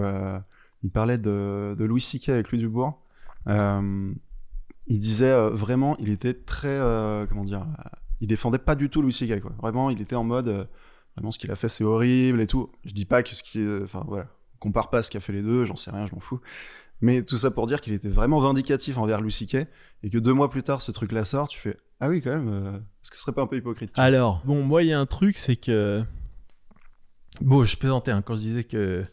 il parlait de, de Louis C.K. avec Louis Dubourg. il disait vraiment, il était très comment dire, il défendait pas du tout Louis C.K. quoi. Vraiment, il était en mode vraiment ce qu'il a fait c'est horrible et tout. Je dis pas que ce qui, enfin voilà, compare pas ce qu'a fait les deux, j'en sais rien, je m'en fous. Mais tout ça pour dire qu'il était vraiment vindicatif envers Kay et que deux mois plus tard, ce truc-là sort, tu fais Ah oui, quand même, euh, est-ce que ce serait pas un peu hypocrite Alors, bon, moi, il y a un truc, c'est que. Bon, je plaisantais hein, quand je disais que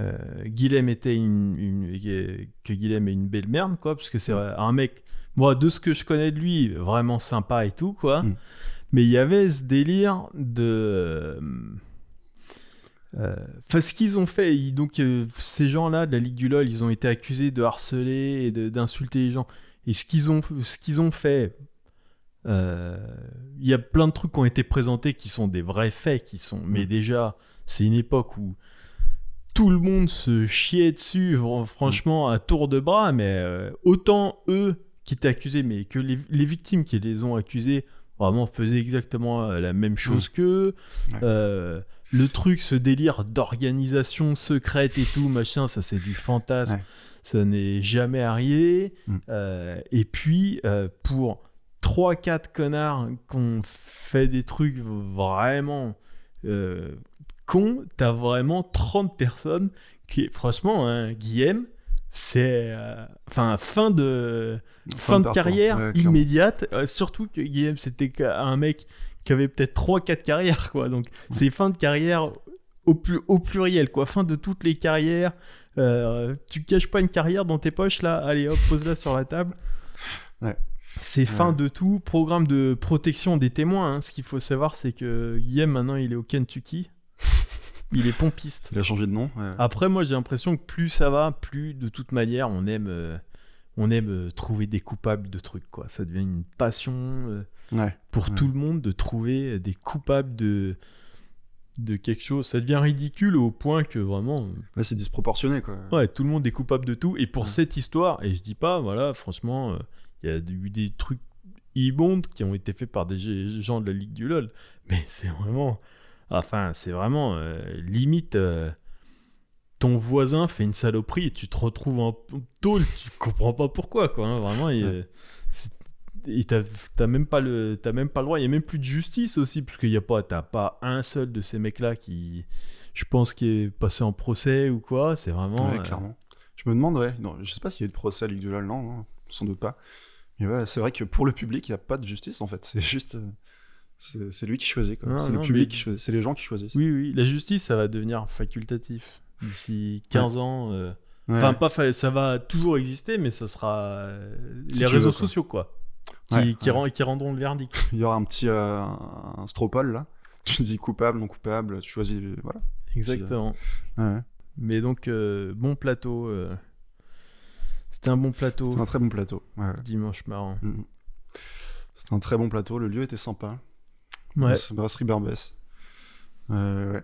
euh, Guilhem était une, que Guilhem est une belle merde, quoi, parce que c'est un mec, moi, de ce que je connais de lui, vraiment sympa et tout, quoi. Mm. Mais il y avait ce délire de. Euh, enfin, ce qu'ils ont fait, donc euh, ces gens-là de la Ligue du LoL, ils ont été accusés de harceler et d'insulter les gens. Et ce qu'ils ont, ce qu'ils ont fait, euh, il y a plein de trucs qui ont été présentés qui sont des vrais faits, qui sont. Mais mm. déjà, c'est une époque où tout le monde se chiait dessus, franchement, à tour de bras. Mais autant eux qui étaient accusés, mais que les, victimes qui les ont accusés vraiment faisaient exactement la même chose mm. qu'eux le truc, ce délire d'organisation secrète et tout, machin, ça c'est du fantasme. Ça n'est jamais arrivé. Mm. Euh, et puis, euh, pour 3-4 connards qui ont fait des trucs vraiment euh, cons, t'as vraiment 30 personnes qui, franchement, hein, Guillaume, c'est enfin fin de fin, de, carrière immédiate surtout que Guillaume c'était un mec qui avait peut-être 3-4 carrières, quoi. Donc, c'est fin de carrière au, plus, au pluriel, quoi. Fin de toutes les carrières. Euh, tu caches pas une carrière dans tes poches, là Allez, hop, pose-la sur la table. Ouais. C'est fin de tout. Programme de protection des témoins. hein. Ce qu'il faut savoir, c'est que Guillaume, maintenant, il est au Kentucky. il est pompiste. Il a changé de nom. ouais. Après, moi, j'ai l'impression que plus ça va, plus de toute manière, on aime, euh, on aime euh, trouver des coupables de trucs, quoi. Ça devient une passion euh, Ouais. pour Ouais. tout le monde de trouver des coupables de, de quelque chose. Ça devient ridicule au point que vraiment, Là, c'est disproportionné, quoi. ouais, tout le monde est coupable de tout. Et pour Ouais. cette histoire, et je dis pas, voilà, franchement, euh, il y a eu des trucs immondes qui ont été faits par des gens de la Ligue du LoL. Mais c'est vraiment. Enfin, c'est vraiment euh, limite. euh, ton voisin fait une saloperie et tu te retrouves en tôle, tu comprends pas pourquoi, quoi. hein, vraiment, et t'as même pas le t'as même pas le droit il y a même plus de justice aussi parce qu'il y a pas t'as pas un seul de ces mecs là qui je pense qui est passé en procès ou quoi c'est vraiment Ouais, euh, clairement. Je me demande, ouais. Non, je sais pas s'il y a eu de procès à Ligue du LoL, non, non, sans doute pas. Mais ouais, c'est vrai que pour le public, il n'y a pas de justice, en fait. C'est juste. euh, C'est c'est lui qui choisit, C'est le public mais- qui choisit. C'est les gens qui choisissent. Oui, oui, la justice, ça va devenir facultatif d'ici 15 ans. euh, Ouais. Enfin, pas fa- ça va toujours exister, mais ça sera euh, Si les réseaux veux, quoi. sociaux, quoi, qui, Ouais, qui, ouais. rend- qui rendront le verdict. Il y aura un petit euh, un stropole, là. Tu dis coupable, non coupable, tu choisis. Voilà. Exactement. Mais donc, euh, bon plateau. euh, C'était un bon plateau. C'était un très bon plateau. Ouais, ouais. Dimanche marrant. Mhm. C'était un très bon plateau. Le lieu était sympa. Ouais, Brasserie Barbès. Euh, ouais.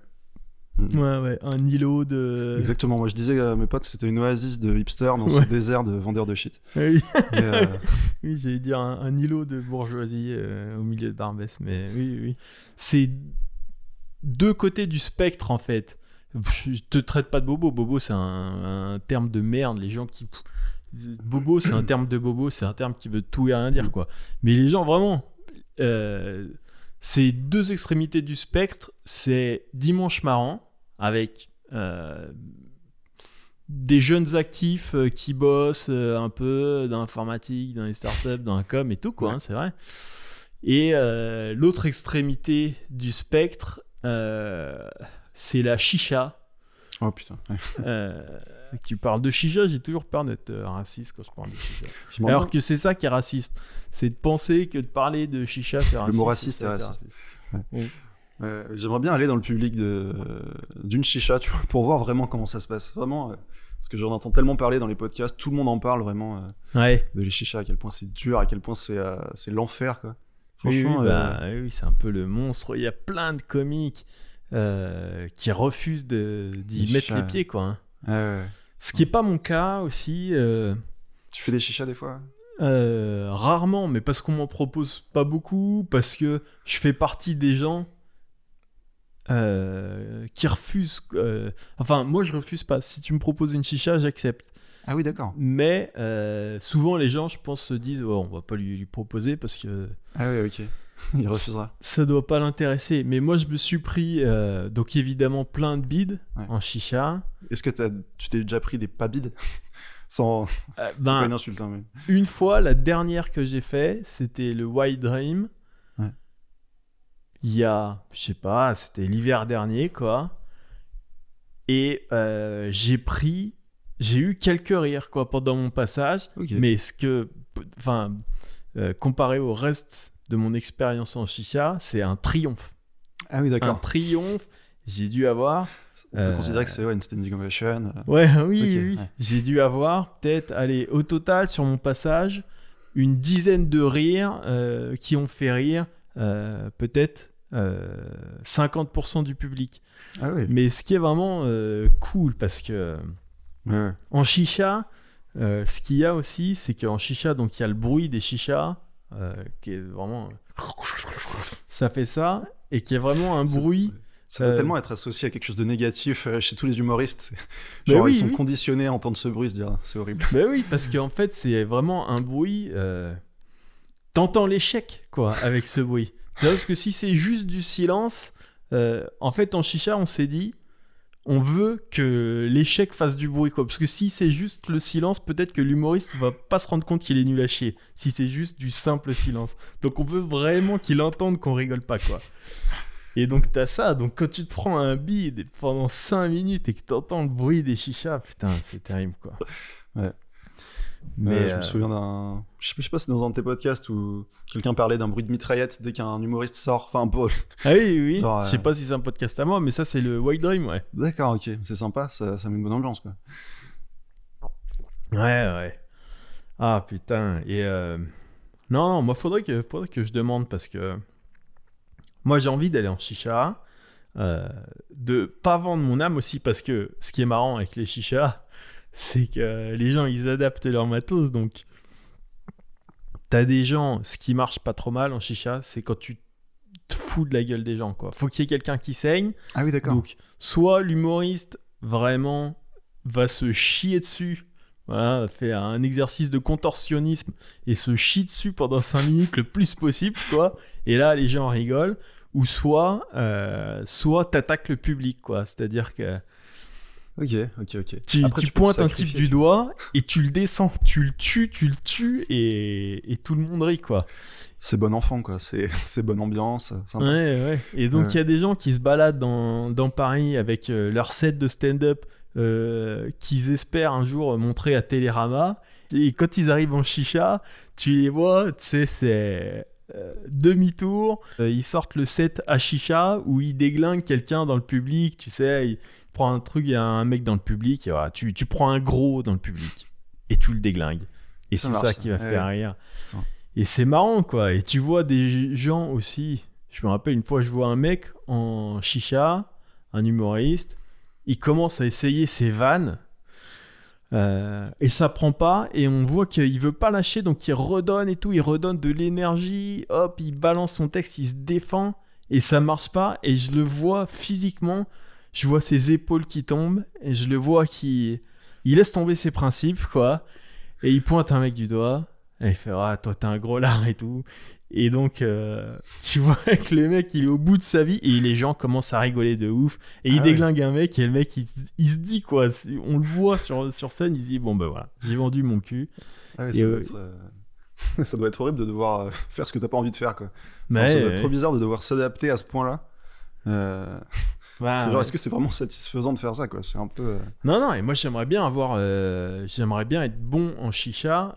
Ouais, ouais. Un îlot de. Exactement. Moi, je disais à mes potes que c'était une oasis de hipsters dans Ouais. ce désert de vendeurs de shit. Oui, Et, euh, oui j'allais dire un, un îlot de bourgeoisie euh, au milieu de Barbès, mais oui, oui. C'est deux côtés du spectre en fait. Je te traite pas de bobo. Bobo, c'est un, un terme de merde. Les gens qui. Bobo, c'est un terme de bobo, c'est un terme qui veut tout et rien dire, quoi. Mais les gens, vraiment. euh, c'est deux extrémités du spectre. C'est dimanche marrant, avec. euh, des jeunes actifs euh, qui bossent euh, un peu dans l'informatique, dans les startups, dans la com et tout, quoi, Ouais. hein, c'est vrai. Et l'autre extrémité du spectre, c'est la chicha. Oh putain. Euh, tu parles de chicha, j'ai toujours peur d'être euh, raciste quand je parle de chicha. Alors que c'est ça qui est raciste. C'est de penser que de parler de chicha, c'est raciste. Le mot raciste est raciste. Euh, J'aimerais bien aller dans le public d'une chicha, tu vois, pour voir vraiment comment ça se passe. Vraiment, euh, parce que j'en entends tellement parler dans les podcasts, tout le monde en parle vraiment euh, Ouais. de les chichas, à quel point c'est dur, à quel point c'est euh, l'enfer, quoi. Oui, Franchement, oui, euh, bah, oui, c'est un peu le monstre. Il y a plein de comiques euh, qui refusent d'y mettre chichas, les pieds, quoi. hein. ouais. Ce qui n'est pas mon cas aussi. euh, Tu fais des chichas des fois euh, rarement, mais parce qu'on m'en propose pas beaucoup, parce que je fais partie des gens euh, qui refusent. enfin, moi, je refuse pas. Si tu me proposes une chicha, j'accepte. Ah oui, d'accord. Mais souvent, les gens, je pense, se disent oh, on va pas lui, lui proposer parce que Ah oui, ok. Il refusera. ça doit pas l'intéresser. Mais moi, je me suis pris, euh, donc évidemment, plein de bides Ouais. en chicha. Est-ce que tu t'es déjà pris des pabides Sans. Euh, ben, pas une insulte, hein, mais. Une fois, la dernière que j'ai fait, c'était le White Dream. Ouais. Il y a, je sais pas, c'était l'hiver dernier, quoi. Et euh, j'ai pris, j'ai eu quelques rires, quoi, pendant mon passage. Mais ce que, enfin, euh, comparé au reste de mon expérience en chicha, c'est un triomphe. Ah oui, Un d'accord. triomphe. J'ai dû avoir On peut euh, considérer que c'est ouais, une standing ovation. euh. Ouais, oui, oui, ouais. J'ai dû avoir peut-être, allez, au total sur mon passage, une dizaine de rires euh, qui ont fait rire euh, peut-être euh, 50% du public. Ah oui. Mais ce qui est vraiment cool parce que Ouais, en chicha, ce qu'il y a aussi, c'est qu'en chicha, donc il y a le bruit des chichas euh, qui est vraiment. Ça fait ça et qui est vraiment un bruit. Ça doit Euh, tellement être associé à quelque chose de négatif euh, chez tous les humoristes. c'est- Mais Genre, oui, ils sont oui. conditionnés à entendre ce bruit, se dire ah, c'est horrible. Ben oui, parce qu'en fait, c'est vraiment un bruit. Euh... T'entends l'échec, quoi, avec ce bruit. C'est parce que si c'est juste du silence, en fait, en chicha, on s'est dit, on veut que l'échec fasse du bruit, quoi. Parce que si c'est juste le silence, peut-être que l'humoriste va pas se rendre compte qu'il est nul à chier. Si c'est juste du simple silence. Donc on veut vraiment qu'il entende qu'on rigole pas, quoi. Et donc t'as ça, donc quand tu te prends un bide pendant 5 minutes et que t'entends le bruit des chichas, putain, c'est terrible quoi. Ouais. Mais je me souviens d'un. Je sais, sais pas si c'est dans un de tes podcasts où quelqu'un parlait d'un bruit de mitraillette dès qu'un humoriste sort. Enfin, un peu. Ah oui, oui. je sais pas si c'est un podcast à moi, mais ça, c'est le White Dream, ouais. D'accord, ok. C'est sympa, ça, ça met une bonne ambiance, quoi. Ouais, ouais. Ah, putain. Et. Non, non, moi, faudrait que, faudrait que je demande parce que. Moi, j'ai envie d'aller en chicha. Euh, de pas vendre mon âme aussi parce que ce qui est marrant avec les chichas, c'est que les gens ils adaptent leur matos donc t'as des gens, ce qui marche pas trop mal en chicha, c'est quand tu te fous de la gueule des gens quoi. Faut qu'il y ait quelqu'un qui saigne. Ah oui d'accord. Donc soit l'humoriste vraiment va se chier dessus voilà, fait un exercice de contorsionnisme et se chie dessus pendant 5 minutes le plus possible, quoi. Et là, les gens rigolent. Ou soit, euh, soit t'attaques le public, quoi. C'est-à-dire que. Ok, ok, ok. Tu, tu, pointes un type du doigt et tu le descends, tu le tues, tu le tues et, et tout le monde rit, quoi. C'est bon enfant, quoi. C'est bonne ambiance. Ouais, ouais. Et donc, il y a des gens qui se baladent dans, dans Paris avec euh, leur set de stand-up euh, qu'ils espèrent un jour montrer à Télérama. Et quand ils arrivent en chicha, tu les vois, tu sais, c'est euh, demi-tour. Euh, ils sortent le set à chicha où ils déglinguent quelqu'un dans le public. Tu sais, ils prennent un truc, il y a un mec dans le public. Et tu, tu, prends un gros dans le public et tu le déglingues. Et c'est ça qui va faire rire. Et c'est marrant, quoi. Et tu vois des gens aussi. Je me rappelle une fois, je vois un mec en chicha, un humoriste il commence à essayer ses vannes. Euh, et ça prend pas et on voit qu'il veut pas lâcher donc il redonne et tout il redonne de l'énergie hop il balance son texte il se défend et ça marche pas et je le vois physiquement je vois ses épaules qui tombent et je le vois qui il laisse tomber ses principes quoi et il pointe un mec du doigt et il fait ah toi t'es un gros lard et tout et donc, euh, tu vois que le mec, il est au bout de sa vie et les gens commencent à rigoler de ouf. Et il ah déglingue un mec et le mec, il, se dit quoi. On le voit sur, sur scène, il se dit Bon, ben voilà, j'ai vendu mon cul. Ah ça, doit être, euh, ça, doit être, horrible de devoir euh, faire ce que t'as pas envie de faire, quoi. ça doit être trop bizarre de devoir s'adapter à ce point-là. Bah, est-ce que c'est vraiment satisfaisant de faire ça, quoi? C'est un peu. Non, non, et moi, j'aimerais bien avoir. j'aimerais bien être bon en chicha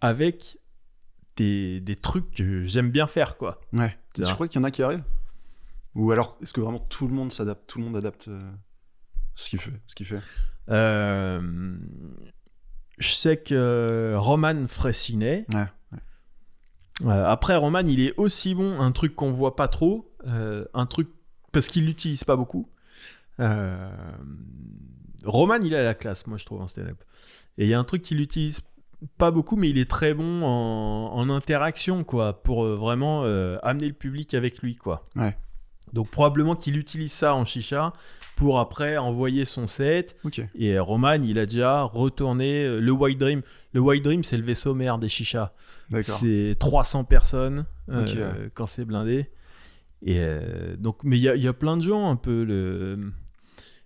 avec des, des trucs que j'aime bien faire, quoi. Ouais. Tu crois qu'il y en a qui arrivent? Ou alors, est-ce que vraiment tout le monde s'adapte Tout le monde adapte euh, ce qu'il fait, ce qu'il fait? Euh, Je sais que Roman Fressinet. Ouais. Euh, après, Roman, il est aussi bon, un truc qu'on voit pas trop, un truc parce qu'il l'utilise pas beaucoup. Roman, il a la classe, moi je trouve en stand-up. Et il y a un truc qu'il utilise pas beaucoup, mais il est très bon en, interaction, quoi, pour euh, vraiment euh, amener le public avec lui, quoi. Ouais. Donc probablement qu'il utilise ça en chicha pour après envoyer son set. Et Roman, il a déjà retourné euh, le White Dream. Le White Dream, c'est le vaisseau mère des chichas. C'est 300 personnes quand c'est blindé. Et donc, mais il y, y, a plein de gens un peu le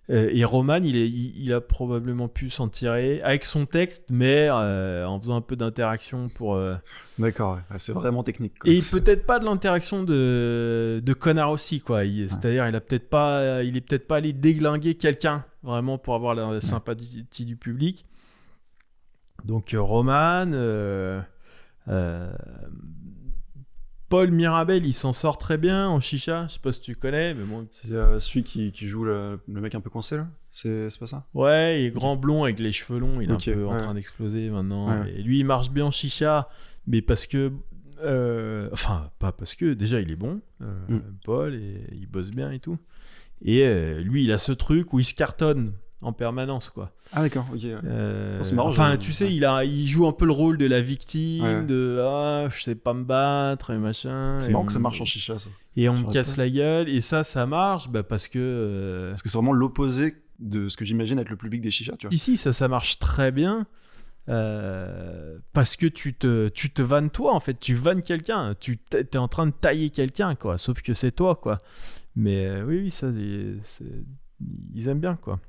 euh, et Roman, il, est, il, a probablement pu s'en tirer avec son texte, mais euh, en faisant un peu d'interaction pour. Euh, D'accord, c'est vraiment technique. Et peut-être pas de l'interaction de, de connard aussi, quoi. C'est-à-dire, il a peut-être pas, il est peut-être pas allé déglinguer quelqu'un vraiment pour avoir la sympathie du public. Donc Roman. Paul Mirabel, il s'en sort très bien en chicha. Je sais pas si tu connais, mais bon. C'est euh, celui qui, joue le, mec un peu coincé là C'est pas ça? Ouais, il est grand blond avec les cheveux longs. Il est un peu en train d'exploser maintenant. Et lui, il marche bien en chicha, mais parce que. Euh, enfin, pas parce que. Déjà, il est bon, euh, mm. Paul, et il bosse bien et tout. Et lui, il a ce truc où il se cartonne en permanence quoi. Ah d'accord, ok. Euh, oh, marrant, enfin, tu sais, il a, il joue un peu le rôle de la victime, de ah, je sais pas me battre et machin. C'est marrant que ça marche en chicha ça. Et on me casse la gueule et ça, ça marche, bah, parce que. Euh, parce que c'est vraiment l'opposé de ce que j'imagine être le public des chichas, tu vois. Ici, ça, ça marche très bien. Euh, parce que tu te, tu te vannes toi en fait, tu vannes quelqu'un, tu es en train de tailler quelqu'un quoi, sauf que c'est toi quoi. Mais oui, oui, ça, ils aiment bien quoi.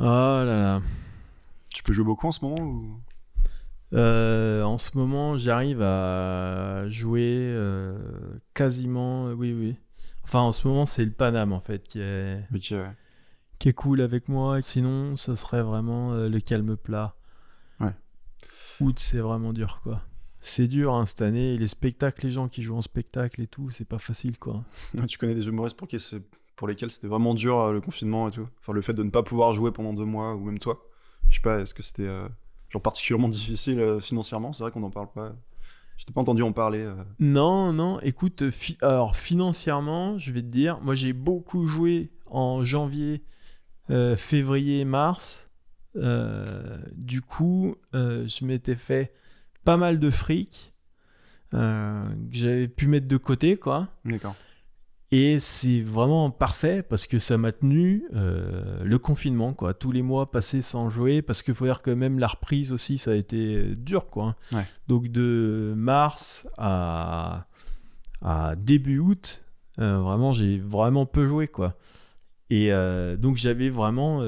Oh là là. Tu peux jouer beaucoup en ce moment ou... En ce moment, j'arrive à jouer quasiment. Oui, oui. Enfin, en ce moment, c'est le Paname en fait qui est, qui est cool avec moi. Sinon, ça serait vraiment le calme plat. Ouais. Août, c'est vraiment dur, quoi c'est dur hein, cette année. Les spectacles, les gens qui jouent en spectacle et tout, c'est pas facile quoi. tu connais des humoristes pour, pour lesquels c'était vraiment dur euh, le confinement et tout Enfin, le fait de ne pas pouvoir jouer pendant deux mois, ou même toi Je sais pas, est-ce que c'était euh, genre particulièrement difficile euh, financièrement? C'est vrai qu'on n'en parle pas. Je t'ai pas entendu en parler. Non, non, écoute, alors financièrement, je vais te dire, moi j'ai beaucoup joué en janvier, février, mars. du coup, je m'étais fait pas mal de fric que j'avais pu mettre de côté, quoi. D'accord. Et c'est vraiment parfait parce que ça m'a tenu euh, le confinement, quoi. Tous les mois passés sans jouer, parce qu'il faut dire que même la reprise aussi, ça a été dur, quoi. Ouais. Donc de mars à, à début août, euh, vraiment, j'ai vraiment peu joué, quoi. Et donc j'avais vraiment...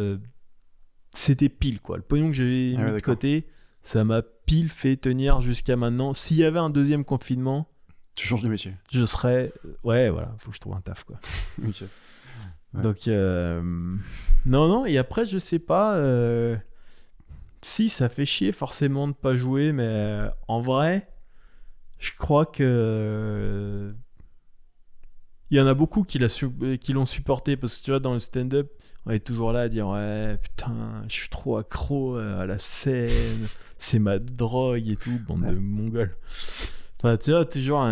C'était pile, quoi. Le pognon que j'avais ah mis de côté, ça m'a pile fait tenir jusqu'à maintenant. S'il y avait un deuxième confinement, tu changes de métier. Je serais. Ouais, voilà, faut que je trouve un taf, quoi. Donc, euh, non, non, et après, je sais pas. Euh, si, ça fait chier forcément de pas jouer, mais euh, en vrai, je crois que. Il y en a beaucoup qui l'ont supporté parce que tu vois, dans le stand-up, on est toujours là à dire Ouais, putain, je suis trop accro à la scène c'est ma drogue et tout, bande de mongols. Enfin, tu vois, toujours.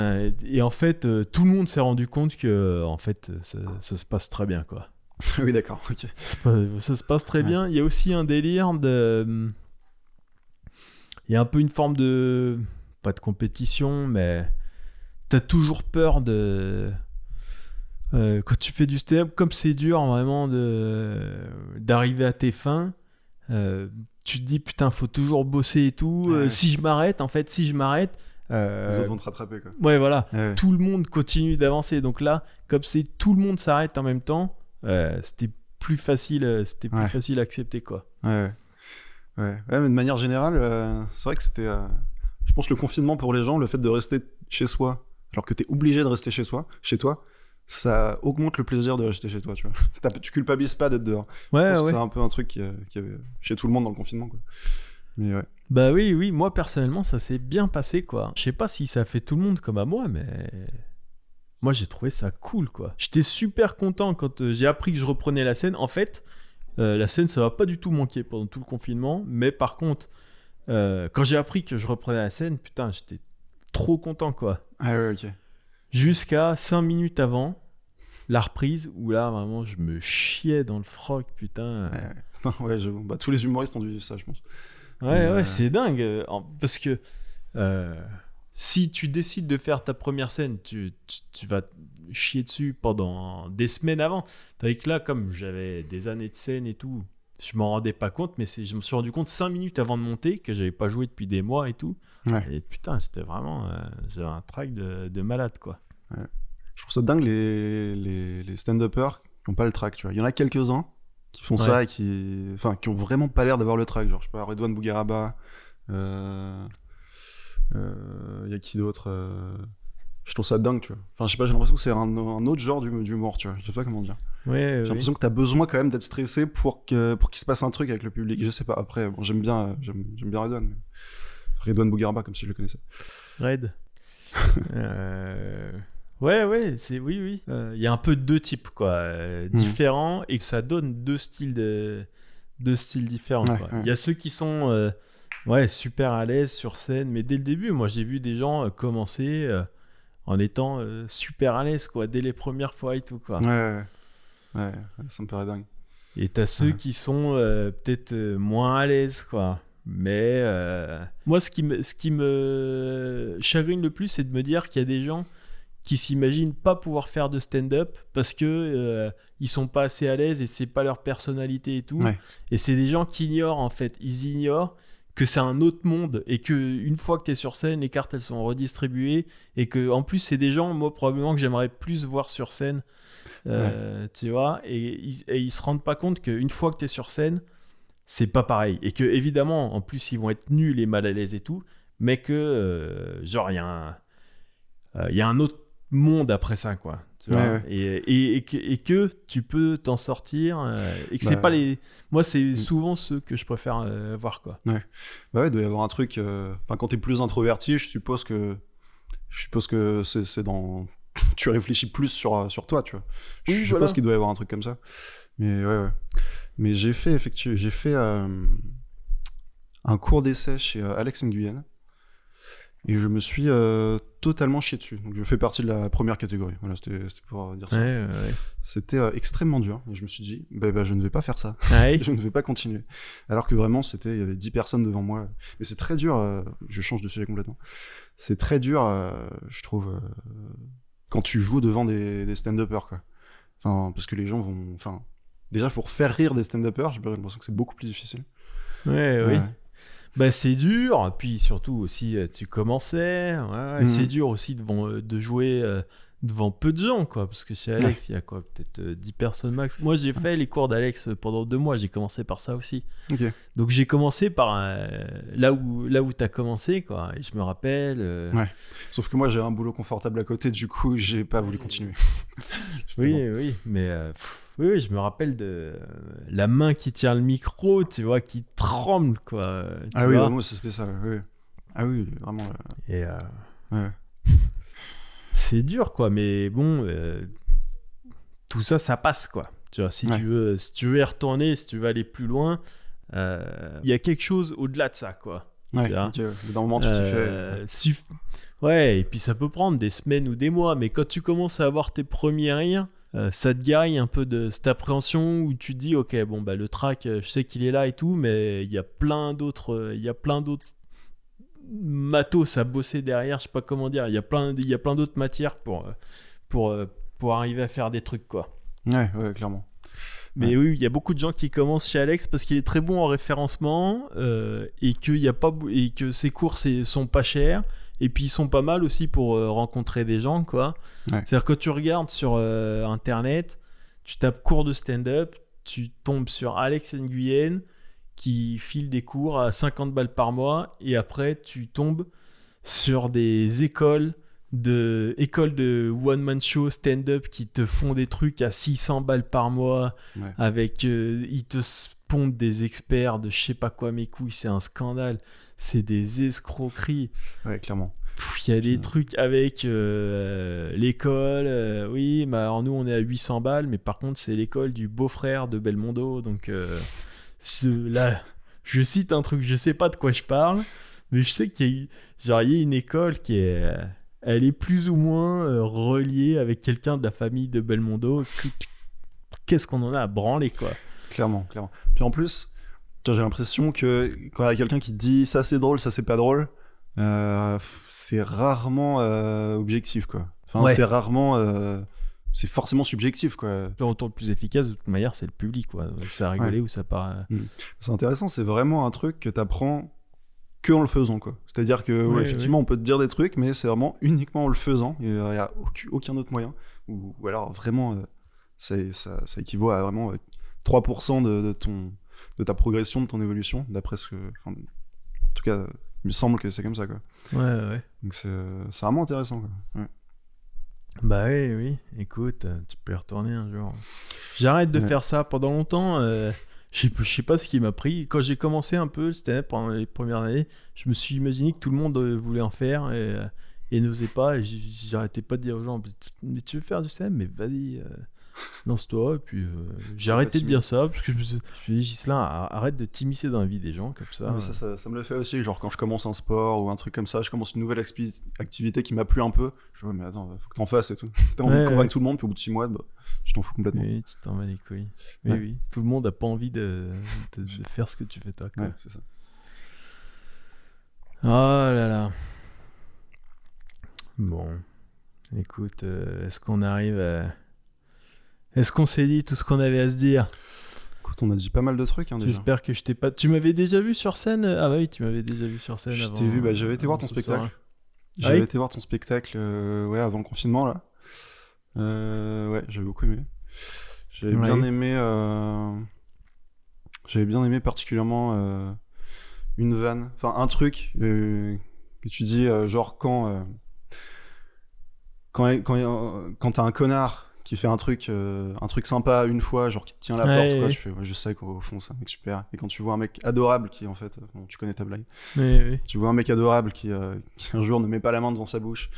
Et en fait, euh, tout le monde s'est rendu compte que, en fait, ça, se passe très bien, quoi. oui, d'accord, ok. Ça se, passe, très bien. Il y a aussi un délire de. Il y a un peu une forme de. Pas de compétition, mais. T'as toujours peur de. Euh, quand tu fais du stand-up, comme c'est dur vraiment de d'arriver à tes fins, euh, tu te dis putain, faut toujours bosser et tout. Euh, si je m'arrête, en fait, si je m'arrête. Euh, Les autres vont te rattraper quoi. Ouais, voilà. Tout le monde continue d'avancer. Donc là, comme c'est tout le monde s'arrête en même temps, c'était plus facile, c'était plus facile à accepter quoi. Ouais. Ouais. mais de manière générale, c'est vrai que c'était. je pense le confinement pour les gens, le fait de rester chez soi, alors que tu es obligé de rester chez soi, chez toi, ça augmente le plaisir de rester chez toi, tu vois. tu culpabilises pas d'être dehors. Ouais, C'est un peu un truc qui, qui, avait chez tout le monde dans le confinement, quoi. Mais ouais. Bah oui, oui, moi personnellement, ça s'est bien passé, quoi. Je sais pas si ça fait tout le monde comme à moi, mais moi j'ai trouvé ça cool, quoi. J'étais super content quand euh, j'ai appris que je reprenais la scène. En fait, euh, la scène, ça va pas du tout manquer pendant tout le confinement, mais par contre, euh, quand j'ai appris que je reprenais la scène, putain, j'étais trop content, quoi. Ah ouais, ok jusqu'à 5 minutes avant la reprise où là vraiment je me chiais dans le froc putain ouais, ouais bah, tous les humoristes ont dû ça je pense ouais ouais euh, c'est dingue euh, parce que euh, si tu décides de faire ta première scène tu, tu, vas chier dessus pendant des semaines avant tandis que là comme j'avais des années de scène et tout je m'en rendais pas compte mais je me suis rendu compte 5 minutes avant de monter que j'avais pas joué depuis des mois et tout et putain, c'était vraiment. Euh, un track de, de malade, quoi. Je trouve ça dingue, les, les, les stand-uppers qui n'ont pas le track, tu vois. Il y en a quelques-uns qui font ça et qui. Enfin, qui ont vraiment pas l'air d'avoir le track. Genre, je sais pas, Redouane Bougaraba. Euh, euh... Il y a qui d'autre euh, Je trouve ça dingue, tu vois. Enfin, je sais pas, j'ai l'impression que c'est un, un, autre genre d'humour, tu vois. Je sais pas comment dire. Ouais, j'ai l'impression que tu as besoin quand même d'être stressé pour que pour qu'il se passe un truc avec le public. Je sais pas. Après, bon, j'aime bien, j'aime bien Redouane. Mais... Redouane Bougarba, comme si je le connaissais. Red. euh... Ouais, ouais, c'est oui, oui. Euh, il y a un peu deux types, quoi, euh, hmm. différents, et que ça donne deux styles de deux styles différents. Il y a ceux qui sont euh, ouais super à l'aise sur scène, mais dès le début, moi j'ai vu des gens commencer en étant super à l'aise, quoi, dès les premières fois et tout, quoi. Ouais, ouais, ça me paraît dingue. Et t'as ceux qui sont peut-être moins à l'aise, quoi. Mais moi, ce qui, me, ce qui me chagrine le plus, c'est de me dire qu'il y a des gens qui s'imaginent pas pouvoir faire de stand-up parce que euh, ils sont pas assez à l'aise et c'est pas leur personnalité et tout. Et c'est des gens qui ignorent en fait, ils ignorent que c'est un autre monde et que une fois que tu es sur scène, les cartes elles sont redistribuées et que en plus c'est des gens moi probablement que j'aimerais plus voir sur scène, euh, tu vois, et ils, et ils se rendent pas compte qu'une fois que tu es sur scène, c'est pas pareil. Et que, évidemment, en plus, ils vont être nuls et mal à l'aise et tout, mais que, euh, genre, il y, a un, euh, il y a un autre monde après ça, quoi. Tu vois Ouais, ouais. Et, et, et que, et que tu peux t'en sortir. euh, et que c'est Bah, pas les. Moi, c'est mm. souvent ceux que je préfère euh, voir, quoi. Bah ouais, il doit y avoir un truc. euh, Enfin, quand t'es plus introverti, je suppose que. Je suppose que c'est dans. tu réfléchis plus sur, sur toi, tu vois. Je Oui, suppose voilà. qu'il doit y avoir un truc comme ça. Mais ouais, ouais. Mais j'ai fait, effectivement, j'ai fait euh, un cours d'essai chez euh, Alex Nguyen. Et je me suis euh, totalement chié dessus. Donc je fais partie de la première catégorie. Voilà, c'était pour dire ça. Ouais, ouais. C'était euh, extrêmement dur. Et je me suis dit, bah, bah, je ne vais pas faire ça. Ouais. je ne vais pas continuer. Alors que vraiment, c'était, il y avait 10 personnes devant moi. Mais c'est très dur, euh, je change de sujet complètement. C'est très dur, je trouve, quand tu joues devant des, des stand-uppers, quoi. Enfin, parce que les gens vont, enfin, déjà pour faire rire des stand-uppers, j'ai l'impression que c'est beaucoup plus difficile. Ouais, oui. Bah, c'est dur, puis surtout aussi, euh, tu commençais. ouais, Mhm. C'est dur aussi euh, de jouer euh, devant peu de gens, quoi. Parce que chez Alex, il y a quoi? Peut-être euh, 10 personnes max. Moi, j'ai fait les cours d'Alex pendant deux mois, j'ai commencé par ça aussi. Donc, j'ai commencé par euh, là où, là où tu as commencé, quoi. Et je me rappelle. euh, Ouais. Sauf que moi, j'ai un boulot confortable à côté, du coup, j'ai pas voulu continuer. Oui, oui, mais pff, oui, oui, je me rappelle de euh, la main qui tient le micro, tu vois, qui tremble, quoi. tu Ah oui, vois. vraiment, c'était ça. oui, oui. Ah oui, vraiment. euh, Et euh, ouais. c'est dur, quoi, mais bon, euh, tout ça, ça passe, quoi. Tu vois, si, Ouais. tu veux, si tu veux y retourner, si tu veux aller plus loin, euh, il y a quelque chose au-delà de ça, quoi. Ouais, Tu vois. ok, ouais. D'un moment, tu t'y fais. Suff- Ouais, et puis ça peut prendre des semaines ou des mois, mais quand tu commences à avoir tes premiers rires, euh, ça te guérit un peu de cette appréhension où tu te dis, ok, bon, bah le track, euh, je sais qu'il est là et tout, mais il y a plein d'autres, euh, il y a plein d'autres matos à bosser derrière, je sais pas comment dire, il y a plein, il y a plein d'autres matières pour, pour, pour arriver à faire des trucs, quoi. Ouais, ouais, clairement. Mais oui, il y a beaucoup de gens qui commencent chez Alex parce qu'il est très bon en référencement euh, et, qu'il y a pas, et que ses cours sont pas chers. Et puis ils sont pas mal aussi pour euh, rencontrer des gens, quoi. Ouais. C'est-à-dire que tu regardes sur euh, internet, tu tapes cours de stand-up, tu tombes sur Alex Nguyen qui file des cours à 50 balles par mois et après tu tombes sur des écoles de écoles de one man show stand-up qui te font des trucs à 600 balles par mois Ouais. avec euh, ils te des experts de je sais pas quoi mes couilles c'est un scandale. C'est des escroqueries. Ouais, clairement. Il y a des trucs avec euh, l'école euh, oui mais alors nous on est à 800 balles mais par contre c'est l'école du beau-frère de Belmondo donc euh, ce- là je cite un truc je sais pas de quoi je parle mais je sais qu'il y a eu genre il y a une école qui est elle est plus ou moins reliée avec quelqu'un de la famille de Belmondo. Que- qu'est-ce qu'on en a à branler quoi? Clairement, clairement. Puis en plus, j'ai l'impression que quand il y a quelqu'un qui te dit ça c'est drôle, ça c'est pas drôle, euh, c'est rarement euh, objectif quoi. Enfin, Ouais. c'est rarement. euh, c'est forcément subjectif quoi. le retour le plus efficace de toute manière c'est le public quoi c'est à rigoler ou ça part C'est intéressant, c'est vraiment un truc que t'apprends que en le faisant quoi. C'est-à-dire que Ouais, effectivement on peut te dire des trucs, mais c'est vraiment uniquement en le faisant. Il n'y a aucun, autre moyen. Ou, ou alors vraiment, ça, ça équivaut à vraiment 3% de, de ton de ta progression, de ton évolution, d'après ce que. enfin, en tout cas, il me semble que c'est comme ça quoi. ouais ouais Donc c'est vraiment intéressant quoi. Ouais. Bah oui, oui. Écoute, euh, tu peux y retourner un jour. J'arrête de Ouais. faire ça pendant longtemps. euh, je sais- pas ce qui m'a pris. Quand j'ai commencé un peu stand-up pendant les premières années, je me suis imaginé que tout le monde euh, voulait en faire et, euh, et n'osait pas. Et j'arrêtais pas de dire aux gens Mais tu veux faire du stand Mais vas-y, euh, lance-toi. Et puis euh, j'ai arrêté de dire ça parce que je me suis me dit Ghislain, ar- arrête de t'immiscer dans la vie des gens comme ça. Mais ça, ça, ça me le fait aussi, genre quand je commence un sport ou un truc comme ça, je commence une nouvelle activité qui m'a plu un peu, je vois mais attends, faut que t'en fasses et tout. T'as envie Ouais, de convaincre ouais. tout le monde, puis au bout de 6 mois, bah, je t'en fous complètement. Oui, tu t'en vas les couilles. Oui, Ouais. oui. Tout le monde a pas envie de, de- de faire ce que tu fais toi. quoi. Ouais, c'est ça. Oh là là. Bon. Écoute, euh, est-ce qu'on arrive à... Est-ce qu'on s'est dit tout ce qu'on avait à se dire? Écoute, on a dit pas mal de trucs hein. J'espère que je t'ai pas... Tu m'avais déjà vu sur scène? Ah bah oui, tu m'avais déjà vu sur scène Je t'ai vu, bah, j'avais été voir ton soir. spectacle. Ah J'avais oui? été voir ton spectacle euh, ouais, avant le confinement là. Euh, ouais, j'avais beaucoup aimé. J'avais Ouais. bien aimé. euh, J'avais bien aimé particulièrement euh, une vanne, enfin un truc que tu dis, genre quand quand quand, quand t'as un connard qui fait un truc euh, un truc sympa une fois, genre qui te tient la Ouais, porte, quoi, ouais. tu fais, ouais, je sais qu'au fond c'est un mec super. Et quand tu vois un mec adorable qui en fait, bon, tu connais ta blague, tu vois un mec adorable qui, euh, qui un jour ne met pas la main devant sa bouche.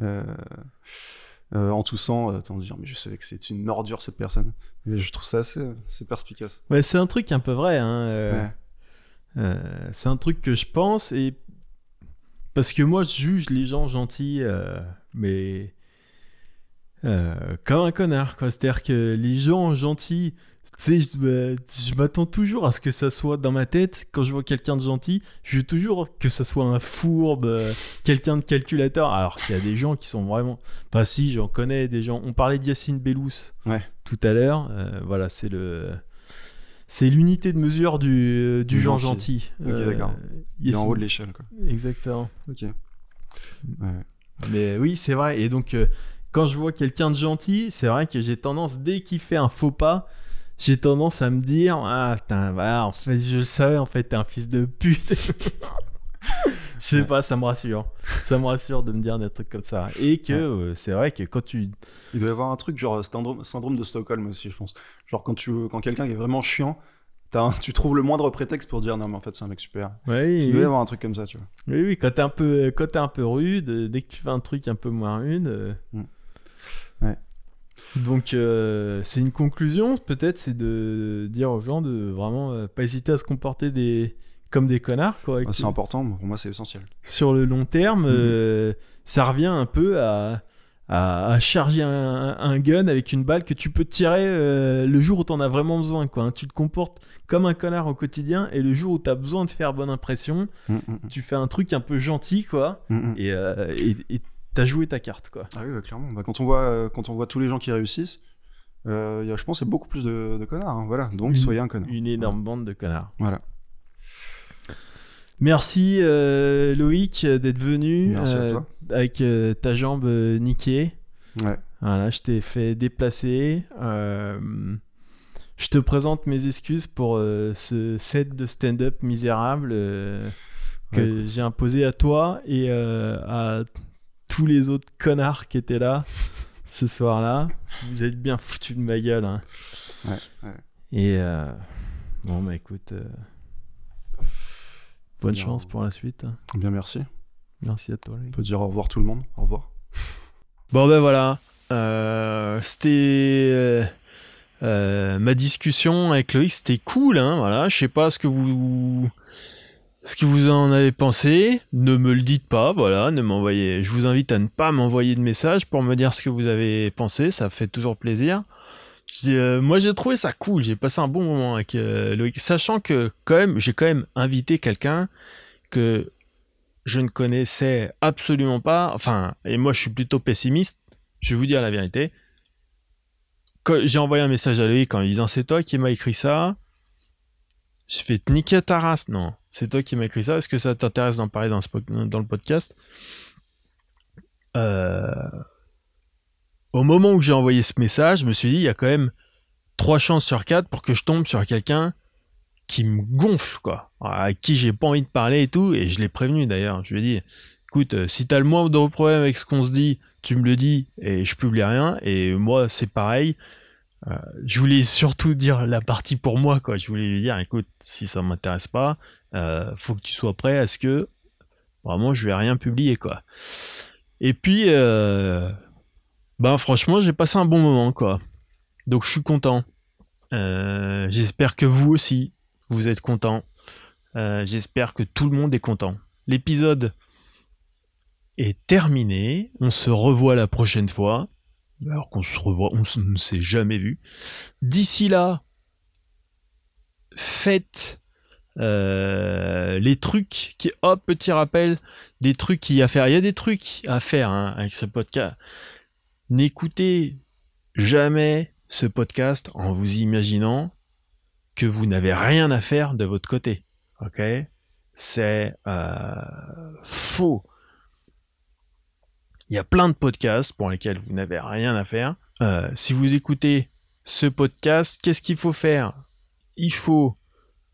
Euh, en toussant, de dire, mais je savais que c'est une ordure cette personne. Et je trouve ça assez, assez perspicace. Ouais, c'est un truc un peu vrai. Hein, c'est un truc que je pense et parce que moi je juge les gens gentils, mais euh, comme un connard quoi. C'est-à-dire que les gens gentils, tu sais, je, me- je m'attends toujours à ce que ça soit dans ma tête quand je vois quelqu'un de gentil. Je veux toujours que ça soit un fourbe, euh, quelqu'un de calculateur. Alors qu'il y a des gens qui sont vraiment. Enfin, si, j'en connais des gens. On parlait d'Yacine Bellous Ouais. tout à l'heure. Euh, voilà, c'est le. C'est l'unité de mesure du, du genre gentil. gentil. Ok, d'accord. Il est en haut de l'échelle, quoi. Exactement. Ok. Ouais. Mais oui, c'est vrai. Et donc, quand je vois quelqu'un de gentil, c'est vrai que j'ai tendance, dès qu'il fait un faux pas, j'ai tendance à me dire Ah, putain, voilà, en fait, je le savais, en fait, t'es un fils de pute. Je sais Ouais. pas, ça me rassure. Ça me rassure de me dire des trucs comme ça. Et que Ouais. euh, c'est vrai que quand tu. Il doit y avoir un truc genre syndrome, syndrome de Stockholm aussi, je pense. Genre quand tu quand quelqu'un est vraiment chiant, un- tu trouves le moindre prétexte pour dire non mais en fait c'est un mec super. Oui, Il doit y avoir un truc comme ça, tu vois. oui, oui, quand t'es un, peu, quand un peu rude, dès que tu fais un truc un peu moins rude. euh, Mm. Ouais. Donc, euh, c'est une conclusion, peut-être, c'est de dire aux gens de vraiment euh, pas hésiter à se comporter des... comme des connards, quoi. que- c'est important, pour moi c'est essentiel. sur le long terme, Mhm. euh, ça revient un peu à, à, à charger un, un gun avec une balle que tu peux tirer le jour où t'en as vraiment besoin. Quoi, hein. Tu te comportes comme un connard au quotidien et le jour où t'as besoin de faire bonne impression, tu fais un truc un peu gentil, quoi, et et- et t'as joué ta carte, quoi. Ah oui, bah, clairement. Bah, quand on voit euh, quand on voit tous les gens qui réussissent, euh, y a, je pense qu'il y a beaucoup plus de, de connards. hein. Voilà. Donc Une- soyez un connard. Une énorme bande de connards. Voilà. Merci euh, Loïc d'être venu Merci à euh, toi. avec euh, ta jambe euh, niquée. Ouais. Voilà, je t'ai fait déplacer. Euh, je te présente mes excuses pour euh, ce set de stand-up misérable euh, que j'ai imposé à toi et euh, à tous les autres connards qui étaient là ce soir-là. Vous êtes bien foutus de ma gueule. hein. Ouais, ouais. Et euh, bon, bah écoute, euh, bonne Bien. chance pour la suite. hein. Bien merci. Merci à toi. On peut dire au revoir tout le monde. Au revoir. Bon ben voilà, Euh, c'était ma discussion avec Loïc, c'était cool, hein, voilà. Je sais pas ce que vous ce que vous en avez pensé. Ne me le dites pas, voilà. Ne m'envoyez. Je vous invite à ne pas m'envoyer de message pour me dire ce que vous avez pensé. Ça fait toujours plaisir. Euh, moi j'ai trouvé ça cool. J'ai passé un bon moment avec euh, Loïc, sachant que quand même j'ai quand même invité quelqu'un que je ne connaissais absolument pas. Enfin, et moi je suis plutôt pessimiste. Je vais vous dire la vérité. J'ai envoyé un message à lui en lui disant c'est toi qui m'as écrit ça. Je fais te niquer ta race. Non, c'est toi qui m'as écrit ça. Est-ce que ça t'intéresse d'en parler dans, le podcast? Euh, Au moment où j'ai envoyé ce message, je me suis dit il y a quand même trois chances sur quatre pour que je tombe sur quelqu'un qui me gonfle, quoi. À qui j'ai pas envie de parler et tout. Et je l'ai prévenu d'ailleurs. Je lui ai dit écoute, euh, si t'as le moindre problème avec ce qu'on se dit, tu me le dis et je publie rien. Et moi, c'est pareil. Euh, je voulais surtout dire la partie pour moi, quoi. Je voulais lui dire, écoute, si ça m'intéresse pas, euh, faut que tu sois prêt à ce que vraiment je vais rien publier, quoi. Et puis, euh, ben franchement, j'ai passé un bon moment, quoi. Donc je suis content. Euh, J'espère que vous aussi, vous êtes content. J'espère que tout le monde est content. L'épisode est terminé. On se revoit la prochaine fois. Alors qu'on se revoit, on ne s'est jamais vu. D'ici là, faites euh, les trucs qui, hop, petit rappel, des trucs qu'il y a à faire. Il y a des trucs à faire hein, avec ce podcast. N'écoutez jamais ce podcast en vous imaginant que vous n'avez rien à faire de votre côté. Ok? C'est euh, faux. Il y a plein de podcasts pour lesquels vous n'avez rien à faire. Euh, si vous écoutez ce podcast, qu'est-ce qu'il faut faire? Il faut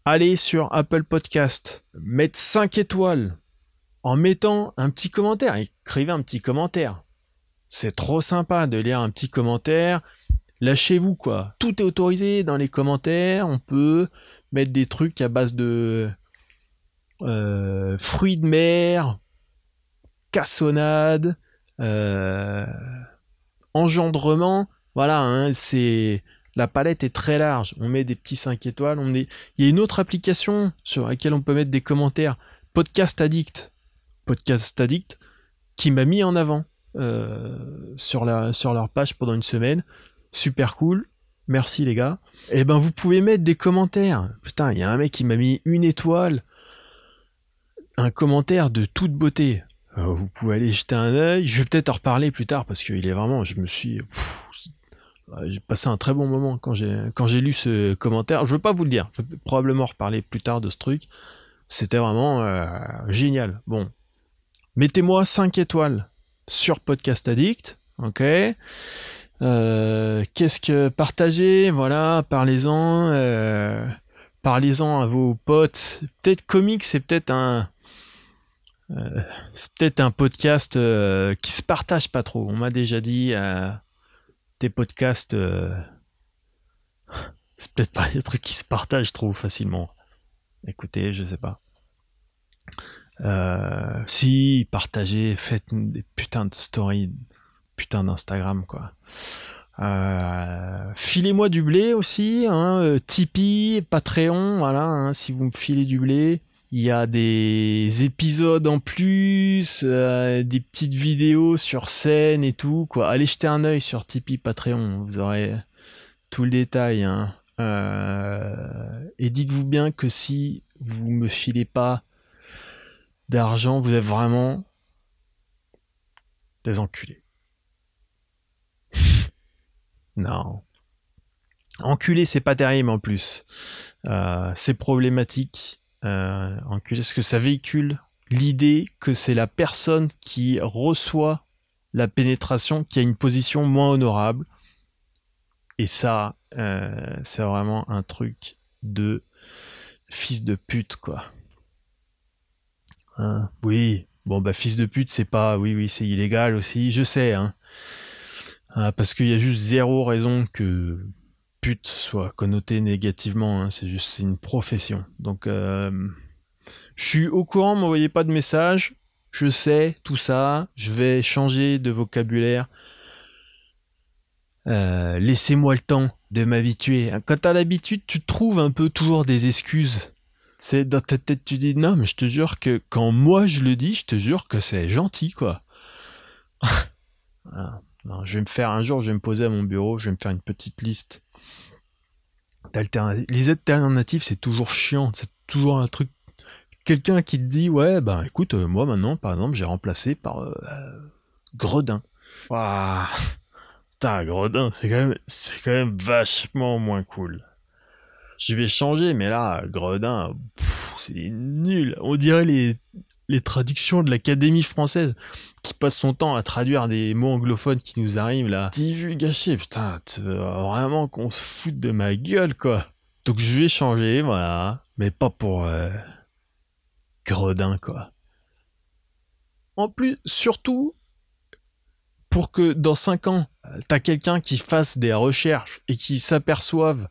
allez sur Apple Podcast, mettre 5 étoiles en mettant un petit commentaire. Écrivez un petit commentaire. C'est trop sympa de lire un petit commentaire. Lâchez-vous quoi. Tout est autorisé dans les commentaires. On peut mettre des trucs à base de euh, fruits de mer, cassonade, euh, engendrement. Voilà, hein, c'est la palette est très large. On met des petits 5 étoiles. Il y a une autre application sur laquelle on peut mettre des commentaires. Podcast Addict. Podcast Addict qui m'a mis en avant euh, sur leur page pendant une semaine. Super cool. Merci les gars. Et eh ben vous pouvez mettre des commentaires. Putain, il y a un mec qui m'a mis une étoile. Un commentaire de toute beauté. Euh, vous pouvez aller jeter un œil. Je vais peut-être en reparler plus tard parce qu'il est vraiment. Je me suis. J'ai passé un très bon moment quand j'ai quand j'ai lu ce commentaire. Je veux pas vous le dire. Je vais probablement reparler plus tard de ce truc. C'était vraiment euh, génial. Bon, mettez-moi 5 étoiles sur Podcast Addict, ok euh, Qu'est-ce que partagez, voilà, parlez-en, euh, parlez-en à vos potes. Peut-être comique, c'est peut-être un, c'est peut-être un podcast qui se partage pas trop. On m'a déjà dit des podcasts, c'est peut-être pas des trucs qui se partagent trop facilement. Écoutez, je sais pas. Euh, si, partagez, faites des putains de stories, putain d'Instagram, quoi. Euh, filez-moi du blé aussi, hein, euh, Tipeee, Patreon, voilà, hein, si vous me filez du blé. Il y a des épisodes en plus, des petites vidéos sur scène et tout, quoi. Allez jeter un œil sur Tipeee, Patreon, vous aurez tout le détail. Hein. et dites-vous bien que si vous me filez pas d'argent, vous êtes vraiment des enculés. non. Enculé, c'est pas terrible en plus. Euh, c'est problématique. Euh, enculé, parce que ça véhicule l'idée que c'est la personne qui reçoit la pénétration qui a une position moins honorable? Et ça, euh, c'est vraiment un truc de fils de pute, quoi. Hein, oui, bon bah fils de pute, c'est pas, oui oui, c'est illégal aussi, je sais, hein. Ah, parce qu'il y a juste zéro raison que pute soit connoté négativement, hein. c'est juste une profession. Donc euh, je suis au courant, m'envoyez pas de message, je sais tout ça, je vais changer de vocabulaire. Euh, laissez-moi le temps de m'habituer. Quand t'as l'habitude, tu trouves un peu toujours des excuses c'est dans ta tête, tu dis non, mais je te jure que quand moi je le dis, je te jure que c'est gentil, quoi. je vais me faire un jour, je vais me poser à mon bureau, je vais me faire une petite liste d'alternatives. Les alternatives, c'est toujours chiant, c'est toujours un truc. Quelqu'un qui te dit, ouais, ben écoute, euh, moi maintenant, par exemple, j'ai remplacé par euh, Gredin. Waouh, putain, Gredin, c'est quand même, c'est quand même vachement moins cool je vais changer, mais là, Gredin, c'est nul. On dirait les, les traductions de l'Académie française qui passe son temps à traduire des mots anglophones qui nous arrivent là. gâché, putain, vraiment qu'on se foute de ma gueule, quoi. Donc je vais changer, voilà. Mais pas pour euh, Gredin, quoi. En plus, surtout, pour que dans 5 ans, t'as quelqu'un qui fasse des recherches et qui s'aperçoive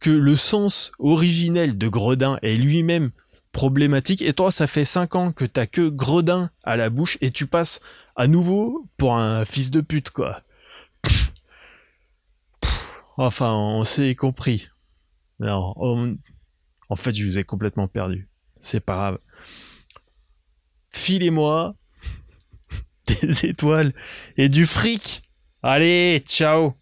que le sens originel de Gredin est lui-même Et toi, ça fait 5 ans que t'as que Gredin à la bouche et tu passes à nouveau pour un fils de pute, quoi. Enfin, on s'est compris. Non, en fait, je vous ai complètement perdu. C'est pas grave. Filez-moi des étoiles et du fric. Allez, ciao